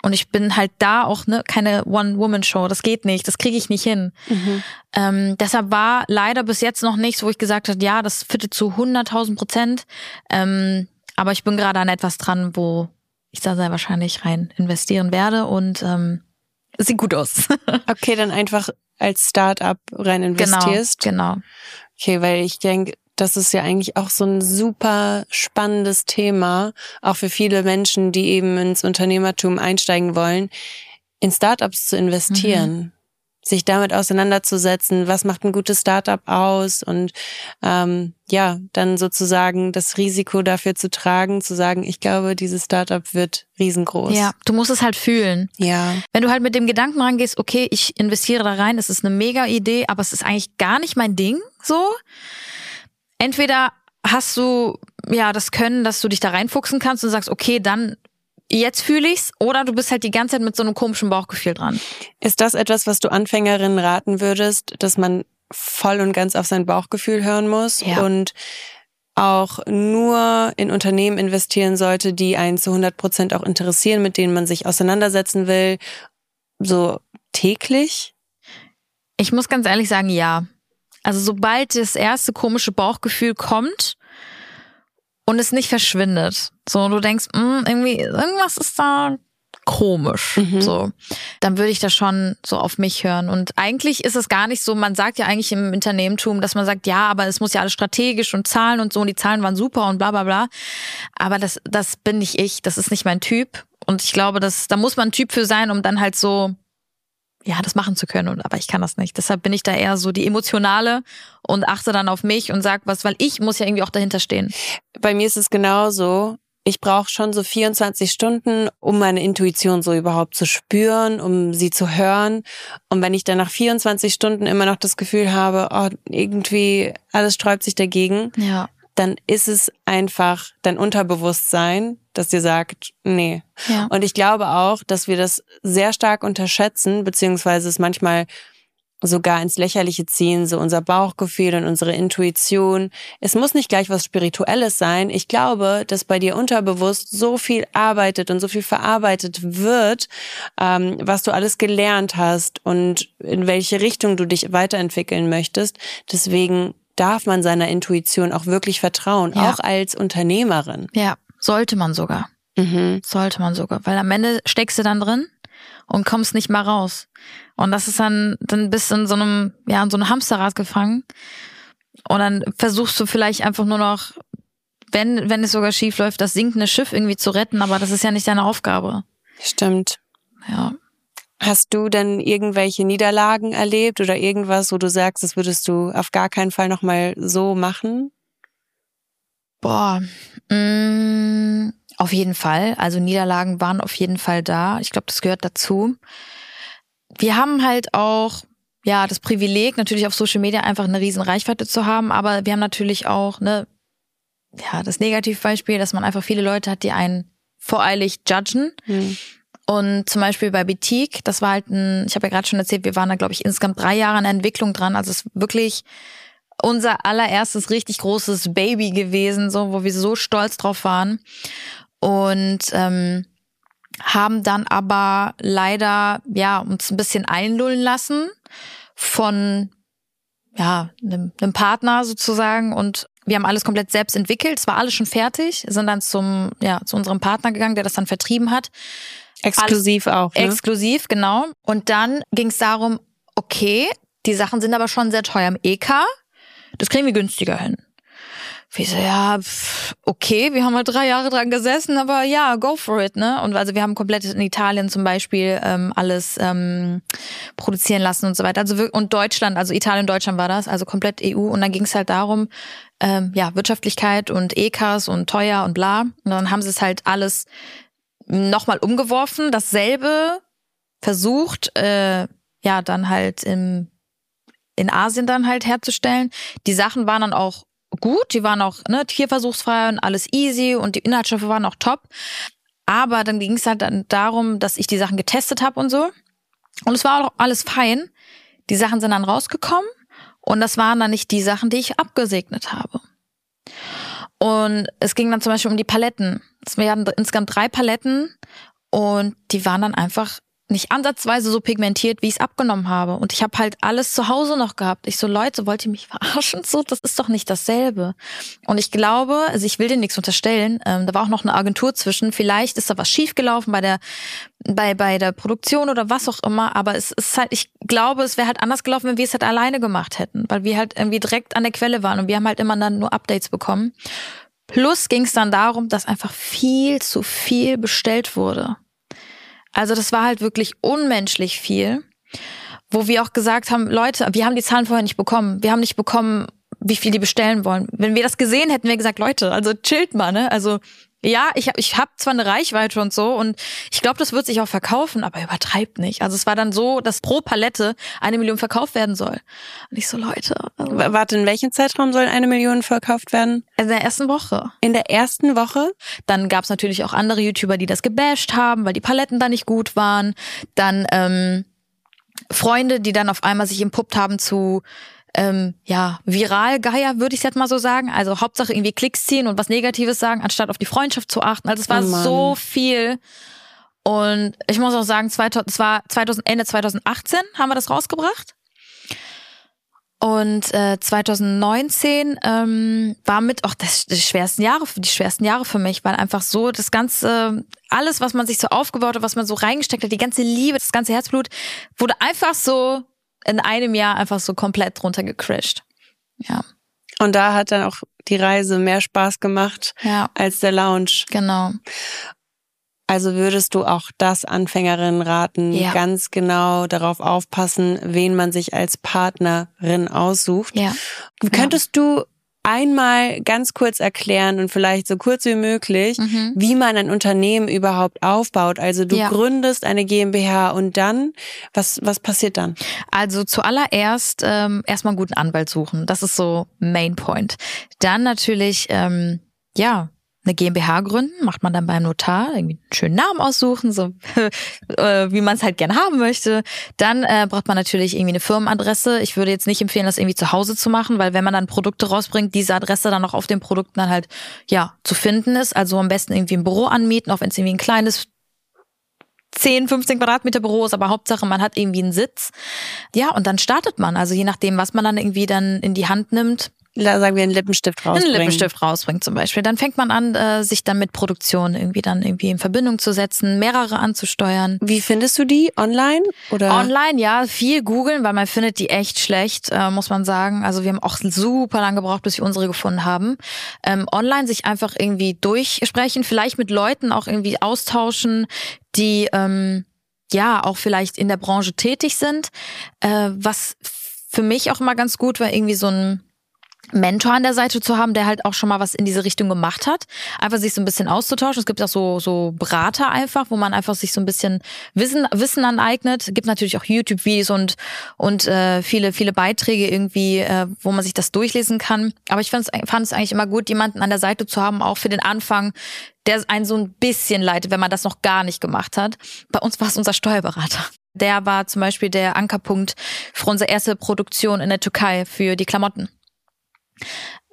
Und ich bin halt da auch ne, keine One-Woman-Show. Das geht nicht. Das kriege ich nicht hin. Mhm. Ähm, deshalb war leider bis jetzt noch nichts, wo ich gesagt habe, ja, das fittet zu 100.000 Prozent. Ähm, aber ich bin gerade an etwas dran, wo ich da sehr wahrscheinlich rein investieren werde und ähm, es sieht gut aus. okay, dann einfach als Startup rein investierst. Genau, genau. Okay, weil ich denke, das ist ja eigentlich auch so ein super spannendes Thema, auch für viele Menschen, die eben ins Unternehmertum einsteigen wollen, in Startups zu investieren. Mhm sich damit auseinanderzusetzen, was macht ein gutes Startup aus und ähm, ja, dann sozusagen das Risiko dafür zu tragen, zu sagen, ich glaube, dieses Startup wird riesengroß. Ja, du musst es halt fühlen. Ja. Wenn du halt mit dem Gedanken rangehst, okay, ich investiere da rein, es ist eine mega Idee, aber es ist eigentlich gar nicht mein Ding, so. Entweder hast du ja das Können, dass du dich da reinfuchsen kannst und sagst, okay, dann jetzt fühle ich's oder du bist halt die ganze Zeit mit so einem komischen Bauchgefühl dran. Ist das etwas, was du Anfängerinnen raten würdest, dass man voll und ganz auf sein Bauchgefühl hören muss ja. und auch nur in Unternehmen investieren sollte, die einen zu 100 Prozent auch interessieren, mit denen man sich auseinandersetzen will, so täglich? Ich muss ganz ehrlich sagen, ja. Also sobald das erste komische Bauchgefühl kommt, und es nicht verschwindet. So, und du denkst, mh, hm, irgendwie, irgendwas ist da komisch. Mhm. So, dann würde ich da schon so auf mich hören. Und eigentlich ist es gar nicht so, man sagt ja eigentlich im Unternehmertum, dass man sagt, ja, aber es muss ja alles strategisch und Zahlen und so, und die Zahlen waren super und bla bla bla. Aber das, das bin nicht ich, das ist nicht mein Typ. Und ich glaube, dass, da muss man ein Typ für sein, um dann halt so ja, das machen zu können. Und, aber ich kann das nicht. Deshalb bin ich da eher so die emotionale und achte dann auf mich und sag was, weil ich muss ja irgendwie auch dahinter stehen. Bei mir ist es genauso. Ich brauche schon so 24 Stunden, um meine Intuition so überhaupt zu spüren, um sie zu hören. Und wenn ich dann nach 24 Stunden immer noch das Gefühl habe, oh, irgendwie alles sträubt sich dagegen, Ja. dann ist es einfach dein Unterbewusstsein, das dir sagt, nee. Ja. Und ich glaube auch, dass wir das sehr stark unterschätzen, beziehungsweise es manchmal sogar ins Lächerliche ziehen, so unser Bauchgefühl und unsere Intuition. Es muss nicht gleich was Spirituelles sein. Ich glaube, dass bei dir unterbewusst so viel arbeitet und so viel verarbeitet wird, ähm, was du alles gelernt hast und in welche Richtung du dich weiterentwickeln möchtest. Deswegen darf man seiner Intuition auch wirklich vertrauen, Ja. auch als Unternehmerin. Ja, sollte man sogar. Mhm. Sollte man sogar. Weil am Ende steckst du dann drin und kommst nicht mal raus. Und das ist dann, dann bist du in so einem, ja, in so einem Hamsterrad gefangen. Und dann versuchst du vielleicht einfach nur noch, wenn, wenn es sogar schief läuft, das sinkende Schiff irgendwie zu retten, aber das ist ja nicht deine Aufgabe. Stimmt. Ja. Hast du denn irgendwelche Niederlagen erlebt oder irgendwas, wo du sagst, das würdest du auf gar keinen Fall nochmal so machen? Boah, mh, auf jeden Fall. Also Niederlagen waren auf jeden Fall da. Ich glaube, das gehört dazu. Wir haben halt auch ja das Privileg, natürlich auf Social Media einfach eine riesen Reichweite zu haben, aber wir haben natürlich auch ne ja das Negativbeispiel, dass man einfach viele Leute hat, die einen voreilig judgen. Hm. Und zum Beispiel bei Boutique, das war halt ein, ich habe ja gerade schon erzählt, wir waren da, glaube ich, insgesamt drei Jahre an der Entwicklung dran. Also es ist wirklich unser allererstes richtig großes Baby gewesen, so wo wir so stolz drauf waren. Und ähm, haben dann aber leider ja uns ein bisschen einlullen lassen von ja einem, einem Partner sozusagen und wir haben alles komplett selbst entwickelt. Es war alles schon fertig, sind dann zum ja zu unserem Partner gegangen, der das dann vertrieben hat. Exklusiv auch. Ne? Exklusiv, genau. Und dann ging es darum, okay, die Sachen sind aber schon sehr teuer im EK. Das kriegen wir günstiger hin. Wir so, ja, okay, wir haben halt drei Jahre dran gesessen, aber ja, go for it, ne? Und also wir haben komplett in Italien zum Beispiel ähm, alles ähm, produzieren lassen und so weiter. Also und Deutschland, also Italien, Deutschland war das, also komplett EU. Und dann ging es halt darum, ähm, ja, Wirtschaftlichkeit und EKs und teuer und bla. Und dann haben sie es halt alles nochmal umgeworfen, dasselbe versucht, äh, ja, dann halt im, in Asien dann halt herzustellen. Die Sachen waren dann auch gut, die waren auch ne, tierversuchsfrei und alles easy und die Inhaltsstoffe waren auch top. Aber dann ging es halt dann darum, dass ich die Sachen getestet habe und so. Und es war auch alles fein. Die Sachen sind dann rausgekommen und das waren dann nicht die Sachen, die ich abgesegnet habe. Und es ging dann zum Beispiel um die Paletten. Wir hatten insgesamt drei Paletten und die waren dann einfach nicht ansatzweise so pigmentiert, wie ich es abgenommen habe. Und ich habe halt alles zu Hause noch gehabt. Ich so, Leute, wollt ihr mich verarschen? So, das ist doch nicht dasselbe. Und ich glaube, also ich will dir nichts unterstellen, ähm, da war auch noch eine Agentur zwischen. Vielleicht ist da was schiefgelaufen bei der, bei, bei der Produktion oder was auch immer. Aber es ist halt, ich glaube, es wäre halt anders gelaufen, wenn wir es halt alleine gemacht hätten. Weil wir halt irgendwie direkt an der Quelle waren und wir haben halt immer dann nur Updates bekommen. Plus ging es dann darum, dass einfach viel zu viel bestellt wurde. Also das war halt wirklich unmenschlich viel, wo wir auch gesagt haben, Leute, wir haben die Zahlen vorher nicht bekommen. Wir haben nicht bekommen, wie viel die bestellen wollen. Wenn wir das gesehen hätten, wir gesagt, Leute, also chillt mal, ne? Also ja, ich habe ich hab zwar eine Reichweite und so und ich glaube, das wird sich auch verkaufen, aber übertreibt nicht. Also es war dann so, dass pro Palette eine Million verkauft werden soll. Und ich so, Leute, also Warte, in welchem Zeitraum soll eine Million verkauft werden? in der ersten Woche. In der ersten Woche? Dann gab's natürlich auch andere YouTuber, die das gebasht haben, weil die Paletten da nicht gut waren. Dann ähm, Freunde, die dann auf einmal sich empuppt haben zu ähm, ja, Viralgeier, würde ich jetzt mal so sagen. Also Hauptsache irgendwie Klicks ziehen und was Negatives sagen, anstatt auf die Freundschaft zu achten. Also es war Oh so viel. Und ich muss auch sagen, 2000, es war 2000, Ende 2018 haben wir das rausgebracht. Und äh, 2019 ähm, war mit auch das die schwersten Jahre, die schwersten Jahre für mich, weil einfach so das ganze, alles, was man sich so aufgebaut hat, was man so reingesteckt hat, die ganze Liebe, das ganze Herzblut, wurde einfach so in einem Jahr einfach so komplett runtergecrashed. Ja, Und da hat dann auch die Reise mehr Spaß gemacht ja, als der Lounge. genau. Also würdest du auch das Anfängerinnen raten, Ja. ganz genau darauf aufpassen, wen man sich als Partnerin aussucht. Ja. Könntest du einmal ganz kurz erklären und vielleicht so kurz wie möglich, Mhm. wie man ein Unternehmen überhaupt aufbaut? Also du Ja. gründest eine GmbH und dann, was, was passiert dann? Also zuallererst ähm, erstmal einen guten Anwalt suchen. Das ist so Main Point. Dann natürlich, ähm, ja, eine GmbH gründen, macht man dann beim Notar, irgendwie einen schönen Namen aussuchen, so äh, wie man es halt gern haben möchte. Dann äh, braucht man natürlich irgendwie eine Firmenadresse. Ich würde jetzt nicht empfehlen, das irgendwie zu Hause zu machen, weil wenn man dann Produkte rausbringt, diese Adresse dann auch auf den Produkten dann halt ja zu finden ist. Also am besten irgendwie ein Büro anmieten, auch wenn es irgendwie ein kleines 10, 15 Quadratmeter Büro ist, aber Hauptsache man hat irgendwie einen Sitz. Ja, und dann startet man. Also je nachdem, was man dann irgendwie dann in die Hand nimmt, Sagen wir einen Lippenstift einen rausbringen. Lippenstift rausbringt zum Beispiel. Dann fängt man an, äh, sich dann mit Produktion irgendwie dann irgendwie in Verbindung zu setzen, mehrere anzusteuern. Wie findest du die? Online? Oder? Online, ja, viel googeln, weil man findet die echt schlecht, äh, muss man sagen. Also wir haben auch super lange gebraucht, bis wir unsere gefunden haben. Ähm, online sich einfach irgendwie durchsprechen, vielleicht mit Leuten auch irgendwie austauschen, die ähm, ja auch vielleicht in der Branche tätig sind. Äh, was für mich auch immer ganz gut war, irgendwie so ein Mentor an der Seite zu haben, der halt auch schon mal was in diese Richtung gemacht hat. Einfach sich so ein bisschen auszutauschen. Es gibt auch so, so Berater einfach, wo man einfach sich so ein bisschen Wissen, Wissen aneignet. Es gibt natürlich auch YouTube-Videos und, und äh, viele, viele Beiträge irgendwie, äh, wo man sich das durchlesen kann. Aber ich fand es eigentlich immer gut, jemanden an der Seite zu haben, auch für den Anfang, der einen so ein bisschen leitet, wenn man das noch gar nicht gemacht hat. Bei uns war es unser Steuerberater. Der war zum Beispiel der Ankerpunkt für unsere erste Produktion in der Türkei für die Klamotten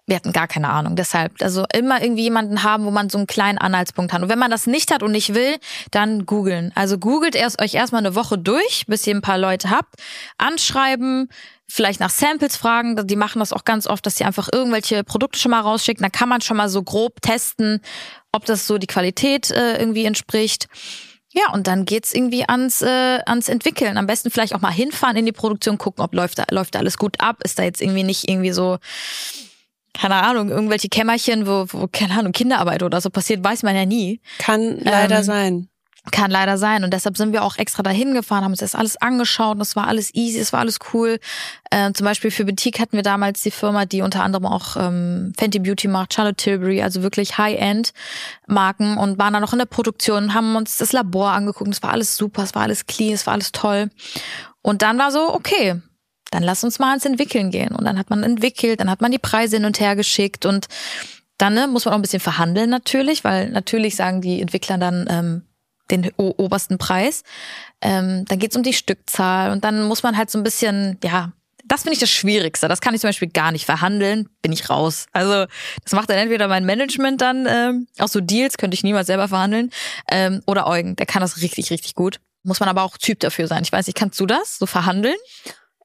wir hatten gar keine Ahnung. Deshalb, also immer irgendwie jemanden haben, wo man so einen kleinen Anhaltspunkt hat. Und wenn man das nicht hat und nicht will, dann googeln. Also googelt erst euch erstmal eine Woche durch, bis ihr ein paar Leute habt, anschreiben, vielleicht nach Samples fragen. Die machen das auch ganz oft, dass sie einfach irgendwelche Produkte schon mal rausschicken. Dann kann man schon mal so grob testen, ob das so die Qualität äh, irgendwie entspricht. Ja, und dann geht's irgendwie ans, äh, ans Entwickeln. Am besten vielleicht auch mal hinfahren in die Produktion, gucken, ob läuft da, läuft da alles gut ab. Ist da jetzt irgendwie nicht irgendwie so, keine Ahnung, irgendwelche Kämmerchen, wo, wo keine Ahnung, Kinderarbeit oder so passiert, weiß man ja nie. Kann leider Ähm, sein. Kann leider sein. Und deshalb sind wir auch extra dahin gefahren, haben uns das alles angeschaut. Das war alles easy, es war alles cool. Ähm, zum Beispiel für Boutique hatten wir damals die Firma, die unter anderem auch ähm, Fenty Beauty macht, Charlotte Tilbury, also wirklich High-End-Marken und waren dann noch in der Produktion, haben uns das Labor angeguckt. Es war alles super, es war alles clean, es war alles toll. Und dann war so, okay, dann lass uns mal ans Entwickeln gehen. Und dann hat man entwickelt, dann hat man die Preise hin und her geschickt und dann ne, muss man auch ein bisschen verhandeln natürlich, weil natürlich sagen die Entwickler dann ähm, den obersten Preis. Ähm, dann geht's um die Stückzahl und dann muss man halt so ein bisschen, ja, das finde ich das Schwierigste. Das kann ich zum Beispiel gar nicht verhandeln, bin ich raus. Also das macht dann entweder mein Management dann, ähm, auch so Deals könnte ich niemals selber verhandeln, ähm, oder Eugen, der kann das richtig, richtig gut. Muss man aber auch Typ dafür sein. Ich weiß nicht, kannst du das so verhandeln?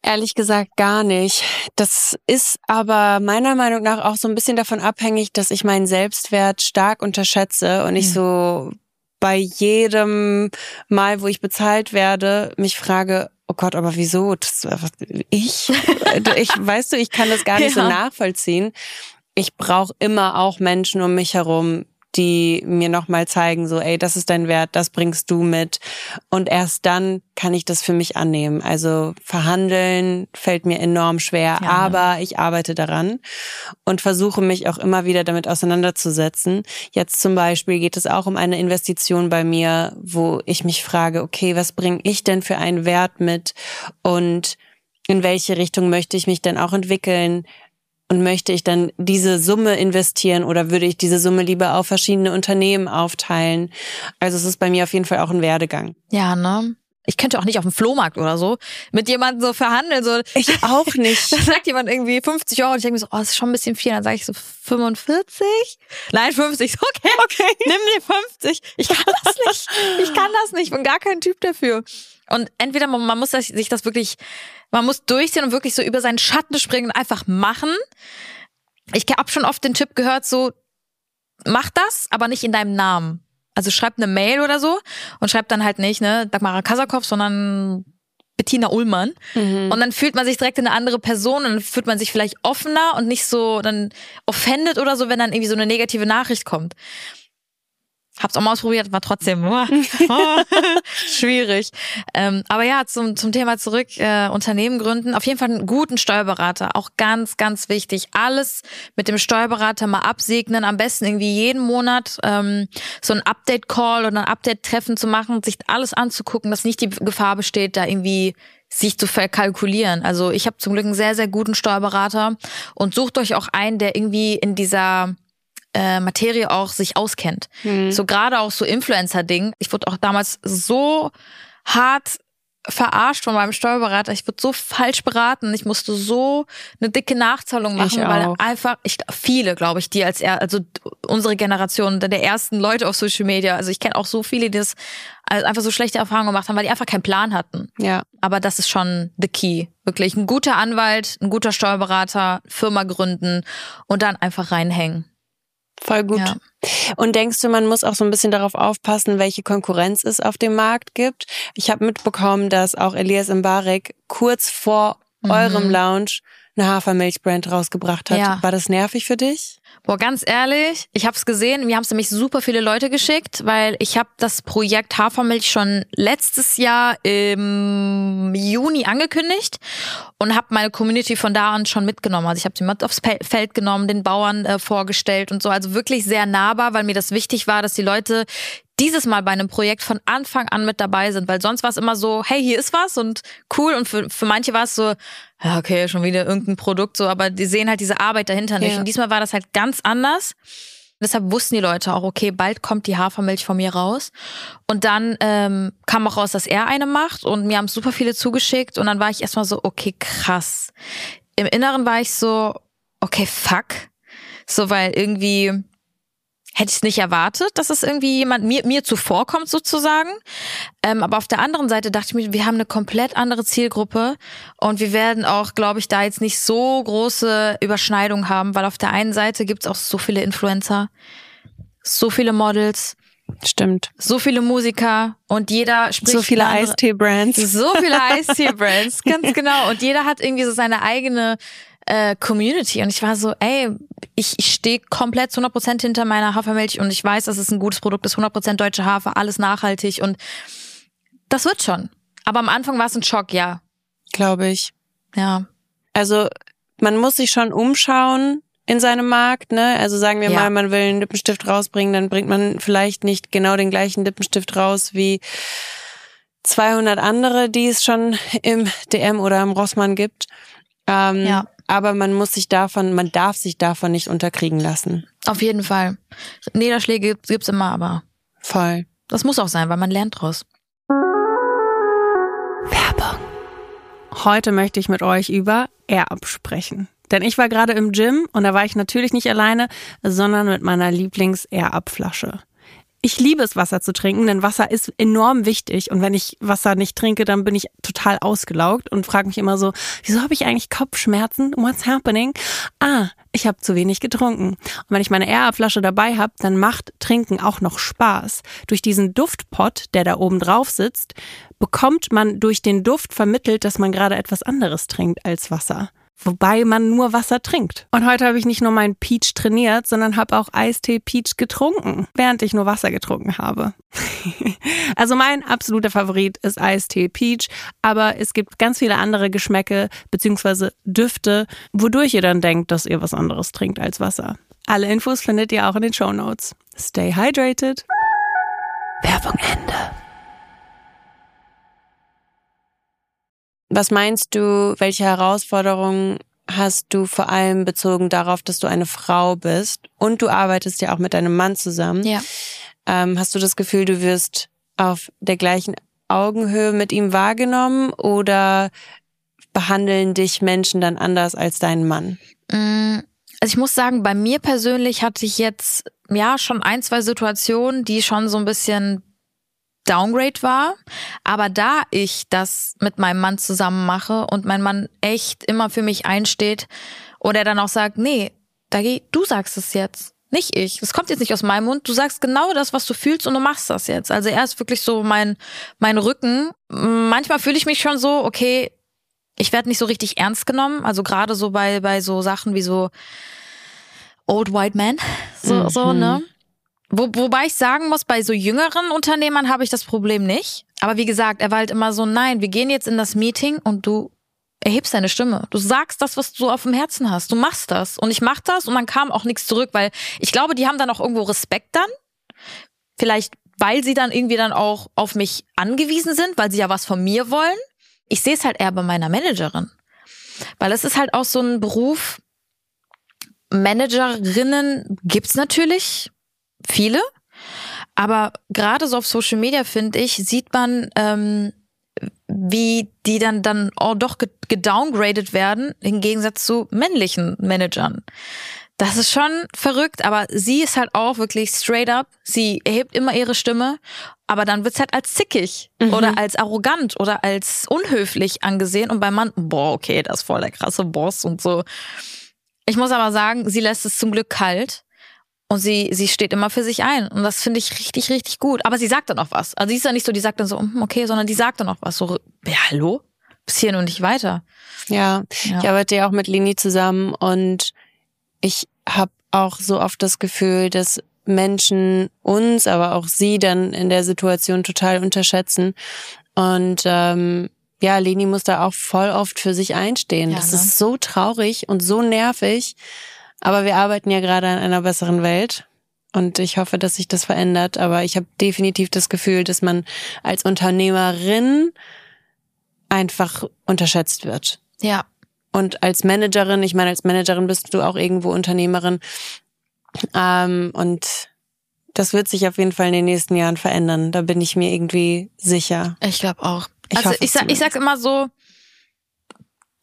Ehrlich gesagt gar nicht. Das ist aber meiner Meinung nach auch so ein bisschen davon abhängig, dass ich meinen Selbstwert stark unterschätze und ich Mhm. so bei jedem Mal, wo ich bezahlt werde, mich frage, oh Gott, aber wieso? Das, ich? ich, weißt du, ich kann das gar nicht so Ja. nachvollziehen. Ich brauche immer auch Menschen um mich herum, die mir nochmal zeigen, so, ey, das ist dein Wert, das bringst du mit. Und erst dann kann ich das für mich annehmen. Also verhandeln fällt mir enorm schwer, Ja, aber ich arbeite daran und versuche mich auch immer wieder damit auseinanderzusetzen. Jetzt zum Beispiel geht es auch um eine Investition bei mir, wo ich mich frage, okay, was bringe ich denn für einen Wert mit und in welche Richtung möchte ich mich denn auch entwickeln? Und möchte ich dann diese Summe investieren oder würde ich diese Summe lieber auf verschiedene Unternehmen aufteilen? Also es ist bei mir auf jeden Fall auch ein Werdegang. Ja, ne? Ich könnte auch nicht auf dem Flohmarkt oder so mit jemandem so verhandeln. So, Ich auch nicht. da sagt jemand irgendwie 50 Euro und ich denke mir so, oh, das ist schon ein bisschen viel. Dann sage ich so 45? Nein, 50. Okay, okay. nimm dir 50. Ich kann das nicht. Ich kann das nicht. Ich bin gar kein Typ dafür. Und entweder man, man muss das- sich das wirklich, man muss durchziehen und wirklich so über seinen Schatten springen und einfach machen. Ich habe schon oft den Tipp gehört, so, mach das, aber nicht in deinem Namen. Also schreib eine Mail oder so und schreib dann halt nicht, ne, Dagmara Kasakov, sondern Bettina Ullmann. Mhm. Und dann fühlt man sich direkt in eine andere Person und dann fühlt man sich vielleicht offener und nicht so dann offended oder so, wenn dann irgendwie so eine negative Nachricht kommt. Hab's auch mal ausprobiert, war trotzdem schwierig. Ähm, aber ja, zum, zum Thema zurück, äh, Unternehmen gründen. Auf jeden Fall einen guten Steuerberater. Auch ganz, ganz wichtig. Alles mit dem Steuerberater mal absegnen. Am besten irgendwie jeden Monat ähm, so ein Update-Call oder ein Update-Treffen zu machen, sich alles anzugucken, dass nicht die Gefahr besteht, da irgendwie sich zu verkalkulieren. Also ich habe zum Glück einen sehr, sehr guten Steuerberater und sucht euch auch einen, der irgendwie in dieser äh, Materie auch sich auskennt. Mhm. So gerade auch so Influencer-Ding. Ich wurde auch damals so hart verarscht von meinem Steuerberater. Ich wurde so falsch beraten. Ich musste so eine dicke Nachzahlung machen, weil einfach, ich, viele, glaube ich, die als er, also unsere Generation der ersten Leute auf Social Media. Also ich kenne auch so viele, die das einfach so schlechte Erfahrungen gemacht haben, weil die einfach keinen Plan hatten. Ja. Aber das ist schon the key. Wirklich ein guter Anwalt, ein guter Steuerberater, Firma gründen und dann einfach reinhängen. Voll gut. Ja. Und denkst du, man muss auch so ein bisschen darauf aufpassen, welche Konkurrenz es auf dem Markt gibt? Ich habe mitbekommen, dass auch Elias Mbarek kurz vor mhm. eurem Launch eine Hafermilchbrand rausgebracht hat. Ja. War das nervig für dich? Boah, ganz ehrlich, ich habe es gesehen. Mir haben es nämlich super viele Leute geschickt, weil ich habe das Projekt Hafermilch schon letztes Jahr im Juni angekündigt und habe meine Community von da an schon mitgenommen. Also ich habe sie mit aufs Feld genommen, den Bauern äh, vorgestellt und so. Also wirklich sehr nahbar, weil mir das wichtig war, dass die Leute dieses Mal bei einem Projekt von Anfang an mit dabei sind, weil sonst war es immer so, hey, hier ist was und cool und für, für manche war es so, ja, okay, schon wieder irgendein Produkt so, aber die sehen halt diese Arbeit dahinter nicht. Ja. Und diesmal war das halt ganz anders. Deshalb wussten die Leute auch, okay, bald kommt die Hafermilch von mir raus. Und dann ähm, kam auch raus, dass er eine macht und mir haben super viele zugeschickt. Und dann war ich erstmal so, okay, krass. Im Inneren war ich so, okay, fuck. So, weil irgendwie hätte ich es nicht erwartet, dass es irgendwie jemand mir, mir zuvorkommt sozusagen. Ähm, aber auf der anderen Seite dachte ich mir, wir haben eine komplett andere Zielgruppe und wir werden auch, glaube ich, da jetzt nicht so große Überschneidungen haben, weil auf der einen Seite gibt es auch so viele Influencer, so viele Models. Stimmt. So viele Musiker und jeder spricht. So viele Eistee-Brands. So viele Eistee-Brands, ganz genau. Und jeder hat irgendwie so seine eigene äh, Community. Und ich war so, ey, ich, ich stehe komplett zu 100% hinter meiner Hafermilch und ich weiß, dass es ein gutes Produkt ist, 100% deutsche Hafer, alles nachhaltig und das wird schon. Aber am Anfang war es ein Schock, ja. Glaube ich. Ja. Also man muss sich schon umschauen in seinem Markt, ne? Also sagen wir ja. mal, man will einen Lippenstift rausbringen, dann bringt man vielleicht nicht genau den gleichen Lippenstift raus wie 200 andere, die es schon im DM oder im Rossmann gibt. Ähm, ja aber man muss sich davon, man darf sich davon nicht unterkriegen lassen. Auf jeden Fall. Niederschläge gibt's immer, aber. Voll. Das muss auch sein, weil man lernt draus. Werbung. Heute möchte ich mit euch über Air-Up sprechen. Denn ich war gerade im Gym und da war ich natürlich nicht alleine, sondern mit meiner Lieblings-Air-Up-Flasche. Ich liebe es, Wasser zu trinken, denn Wasser ist enorm wichtig. Und wenn ich Wasser nicht trinke, dann bin ich total ausgelaugt und frage mich immer so, wieso habe ich eigentlich Kopfschmerzen? What's happening? Ah, ich habe zu wenig getrunken. Und wenn ich meine Air-Flasche dabei habe, dann macht Trinken auch noch Spaß. Durch diesen Duftpot, der da oben drauf sitzt, bekommt man durch den Duft vermittelt, dass man gerade etwas anderes trinkt als Wasser wobei man nur Wasser trinkt. Und heute habe ich nicht nur meinen Peach trainiert, sondern habe auch Eistee Peach getrunken, während ich nur Wasser getrunken habe. also mein absoluter Favorit ist Eistee Peach, aber es gibt ganz viele andere Geschmäcke bzw. Düfte, wodurch ihr dann denkt, dass ihr was anderes trinkt als Wasser. Alle Infos findet ihr auch in den Show Notes. Stay hydrated. Werbung Ende. Was meinst du, welche Herausforderungen hast du vor allem bezogen darauf, dass du eine Frau bist und du arbeitest ja auch mit deinem Mann zusammen? Ja. Ähm, hast du das Gefühl, du wirst auf der gleichen Augenhöhe mit ihm wahrgenommen oder behandeln dich Menschen dann anders als deinen Mann? Mm, also ich muss sagen, bei mir persönlich hatte ich jetzt ja schon ein, zwei Situationen, die schon so ein bisschen Downgrade war. Aber da ich das mit meinem Mann zusammen mache und mein Mann echt immer für mich einsteht und er dann auch sagt, nee, Dagi, du sagst es jetzt. Nicht ich. Es kommt jetzt nicht aus meinem Mund. Du sagst genau das, was du fühlst und du machst das jetzt. Also er ist wirklich so mein, mein Rücken. Manchmal fühle ich mich schon so, okay, ich werde nicht so richtig ernst genommen. Also gerade so bei, bei so Sachen wie so Old White Man. So, mhm. so, ne? Wo, wobei ich sagen muss, bei so jüngeren Unternehmern habe ich das Problem nicht. Aber wie gesagt, er war halt immer so, nein, wir gehen jetzt in das Meeting und du erhebst deine Stimme. Du sagst das, was du auf dem Herzen hast. Du machst das. Und ich mach das und dann kam auch nichts zurück, weil ich glaube, die haben dann auch irgendwo Respekt dann. Vielleicht, weil sie dann irgendwie dann auch auf mich angewiesen sind, weil sie ja was von mir wollen. Ich sehe es halt eher bei meiner Managerin. Weil es ist halt auch so ein Beruf, Managerinnen gibt's natürlich viele, aber gerade so auf Social Media finde ich, sieht man, ähm, wie die dann dann auch doch gedowngradet werden im Gegensatz zu männlichen Managern. Das ist schon verrückt, aber sie ist halt auch wirklich straight up. Sie erhebt immer ihre Stimme, aber dann wird's halt als zickig mhm. oder als arrogant oder als unhöflich angesehen. Und beim Mann, boah, okay, das ist voll der krasse Boss und so. Ich muss aber sagen, sie lässt es zum Glück kalt. Und sie, sie steht immer für sich ein. Und das finde ich richtig, richtig gut. Aber sie sagt dann auch was. Also sie ist ja nicht so, die sagt dann so, hm, okay, sondern die sagt dann auch was. So, ja, hallo? Bis hier und nicht weiter. Ja, ja. ich arbeite ja auch mit Lini zusammen und ich habe auch so oft das Gefühl, dass Menschen uns, aber auch sie dann in der Situation total unterschätzen. Und ähm, ja, Leni muss da auch voll oft für sich einstehen. Ja, das ne? ist so traurig und so nervig. Aber wir arbeiten ja gerade an einer besseren Welt. Und ich hoffe, dass sich das verändert. Aber ich habe definitiv das Gefühl, dass man als Unternehmerin einfach unterschätzt wird. Ja. Und als Managerin, ich meine, als Managerin bist du auch irgendwo Unternehmerin. Ähm, und das wird sich auf jeden Fall in den nächsten Jahren verändern. Da bin ich mir irgendwie sicher. Ich glaube auch. Ich also ich, sag, ich sag immer so,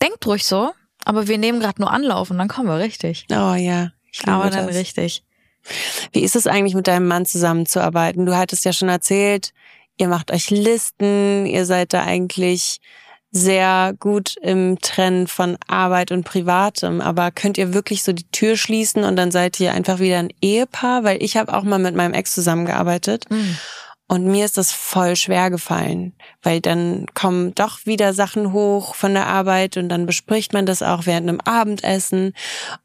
denkt ruhig so, aber wir nehmen gerade nur Anlauf und dann kommen wir richtig. Oh ja. Ich aber dann das. richtig. Wie ist es eigentlich mit deinem Mann zusammenzuarbeiten? Du hattest ja schon erzählt, ihr macht euch Listen, ihr seid da eigentlich sehr gut im Trennen von Arbeit und Privatem. Aber könnt ihr wirklich so die Tür schließen und dann seid ihr einfach wieder ein Ehepaar? Weil ich habe auch mal mit meinem Ex zusammengearbeitet. Mhm. Und mir ist das voll schwer gefallen, weil dann kommen doch wieder Sachen hoch von der Arbeit und dann bespricht man das auch während einem Abendessen.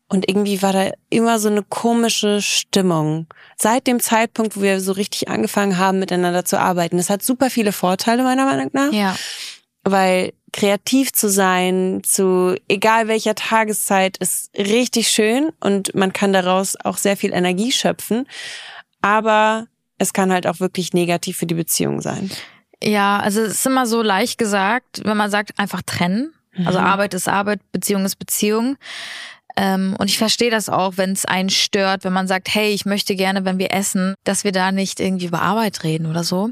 Und irgendwie war da immer so eine komische Stimmung. Seit dem Zeitpunkt, wo wir so richtig angefangen haben, miteinander zu arbeiten. Das hat super viele Vorteile, meiner Meinung nach. Ja. Weil kreativ zu sein, zu egal welcher Tageszeit, ist richtig schön und man kann daraus auch sehr viel Energie schöpfen. Aber es kann halt auch wirklich negativ für die Beziehung sein. Ja, also es ist immer so leicht gesagt, wenn man sagt, einfach trennen. Also mhm. Arbeit ist Arbeit, Beziehung ist Beziehung. Ähm, und ich verstehe das auch, wenn es einen stört, wenn man sagt, hey, ich möchte gerne, wenn wir essen, dass wir da nicht irgendwie über Arbeit reden oder so.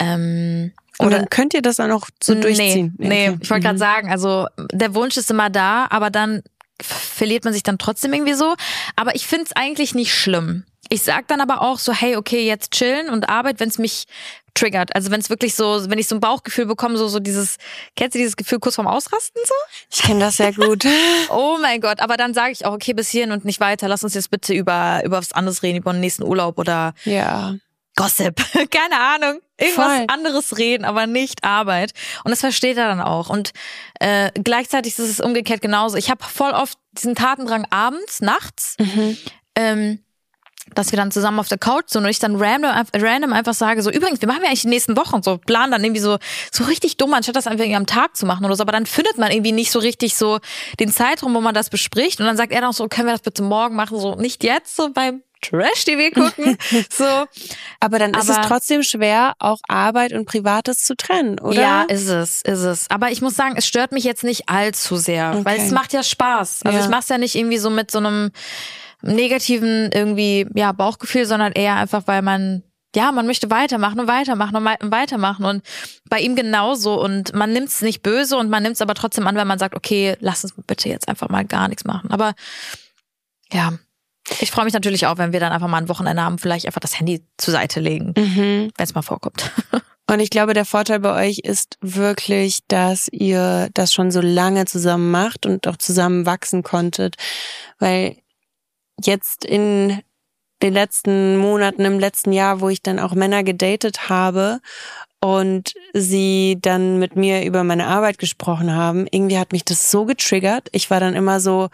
Ähm, oder dann könnt ihr das dann auch so durchziehen? Nee, nee ich wollte mhm. gerade sagen, also der Wunsch ist immer da, aber dann verliert man sich dann trotzdem irgendwie so. Aber ich finde es eigentlich nicht schlimm. Ich sag dann aber auch so, hey, okay, jetzt chillen und Arbeit, wenn es mich triggert. Also wenn es wirklich so, wenn ich so ein Bauchgefühl bekomme, so so dieses, kennst du dieses Gefühl kurz vorm Ausrasten so? Ich kenne das sehr gut. oh mein Gott, aber dann sage ich auch, okay, bis hierhin und nicht weiter. Lass uns jetzt bitte über über was anderes reden, über den nächsten Urlaub oder ja. Gossip, keine Ahnung, irgendwas Voll. anderes reden, aber nicht Arbeit. Und das versteht er dann auch. Und äh, gleichzeitig ist es umgekehrt genauso. Ich habe voll oft diesen Tatendrang abends, nachts. Mhm. Ähm, dass wir dann zusammen auf der Couch sind und ich dann random, random einfach sage, so übrigens, wir machen ja eigentlich die nächsten Wochen so, plan dann irgendwie so, so richtig dumm, anstatt das einfach irgendwie am Tag zu machen oder so, aber dann findet man irgendwie nicht so richtig so den Zeitraum, wo man das bespricht und dann sagt er dann so, können wir das bitte morgen machen, so nicht jetzt, so beim Trash-TV gucken. so. Aber dann ist Aber, es trotzdem schwer, auch Arbeit und Privates zu trennen, oder? Ja, ist es, ist es. Aber ich muss sagen, es stört mich jetzt nicht allzu sehr, okay. weil es macht ja Spaß. Also ja. ich mache es ja nicht irgendwie so mit so einem negativen irgendwie ja Bauchgefühl, sondern eher einfach, weil man ja, man möchte weitermachen und weitermachen und weitermachen und bei ihm genauso und man nimmt es nicht böse und man nimmt es aber trotzdem an, wenn man sagt, okay, lass uns bitte jetzt einfach mal gar nichts machen. Aber ja, ich freue mich natürlich auch, wenn wir dann einfach mal ein Wochenende haben, vielleicht einfach das Handy zur Seite legen, mhm. wenn es mal vorkommt. Und ich glaube, der Vorteil bei euch ist wirklich, dass ihr das schon so lange zusammen macht und auch zusammen wachsen konntet, weil jetzt in den letzten Monaten, im letzten Jahr, wo ich dann auch Männer gedatet habe und sie dann mit mir über meine Arbeit gesprochen haben, irgendwie hat mich das so getriggert. Ich war dann immer so,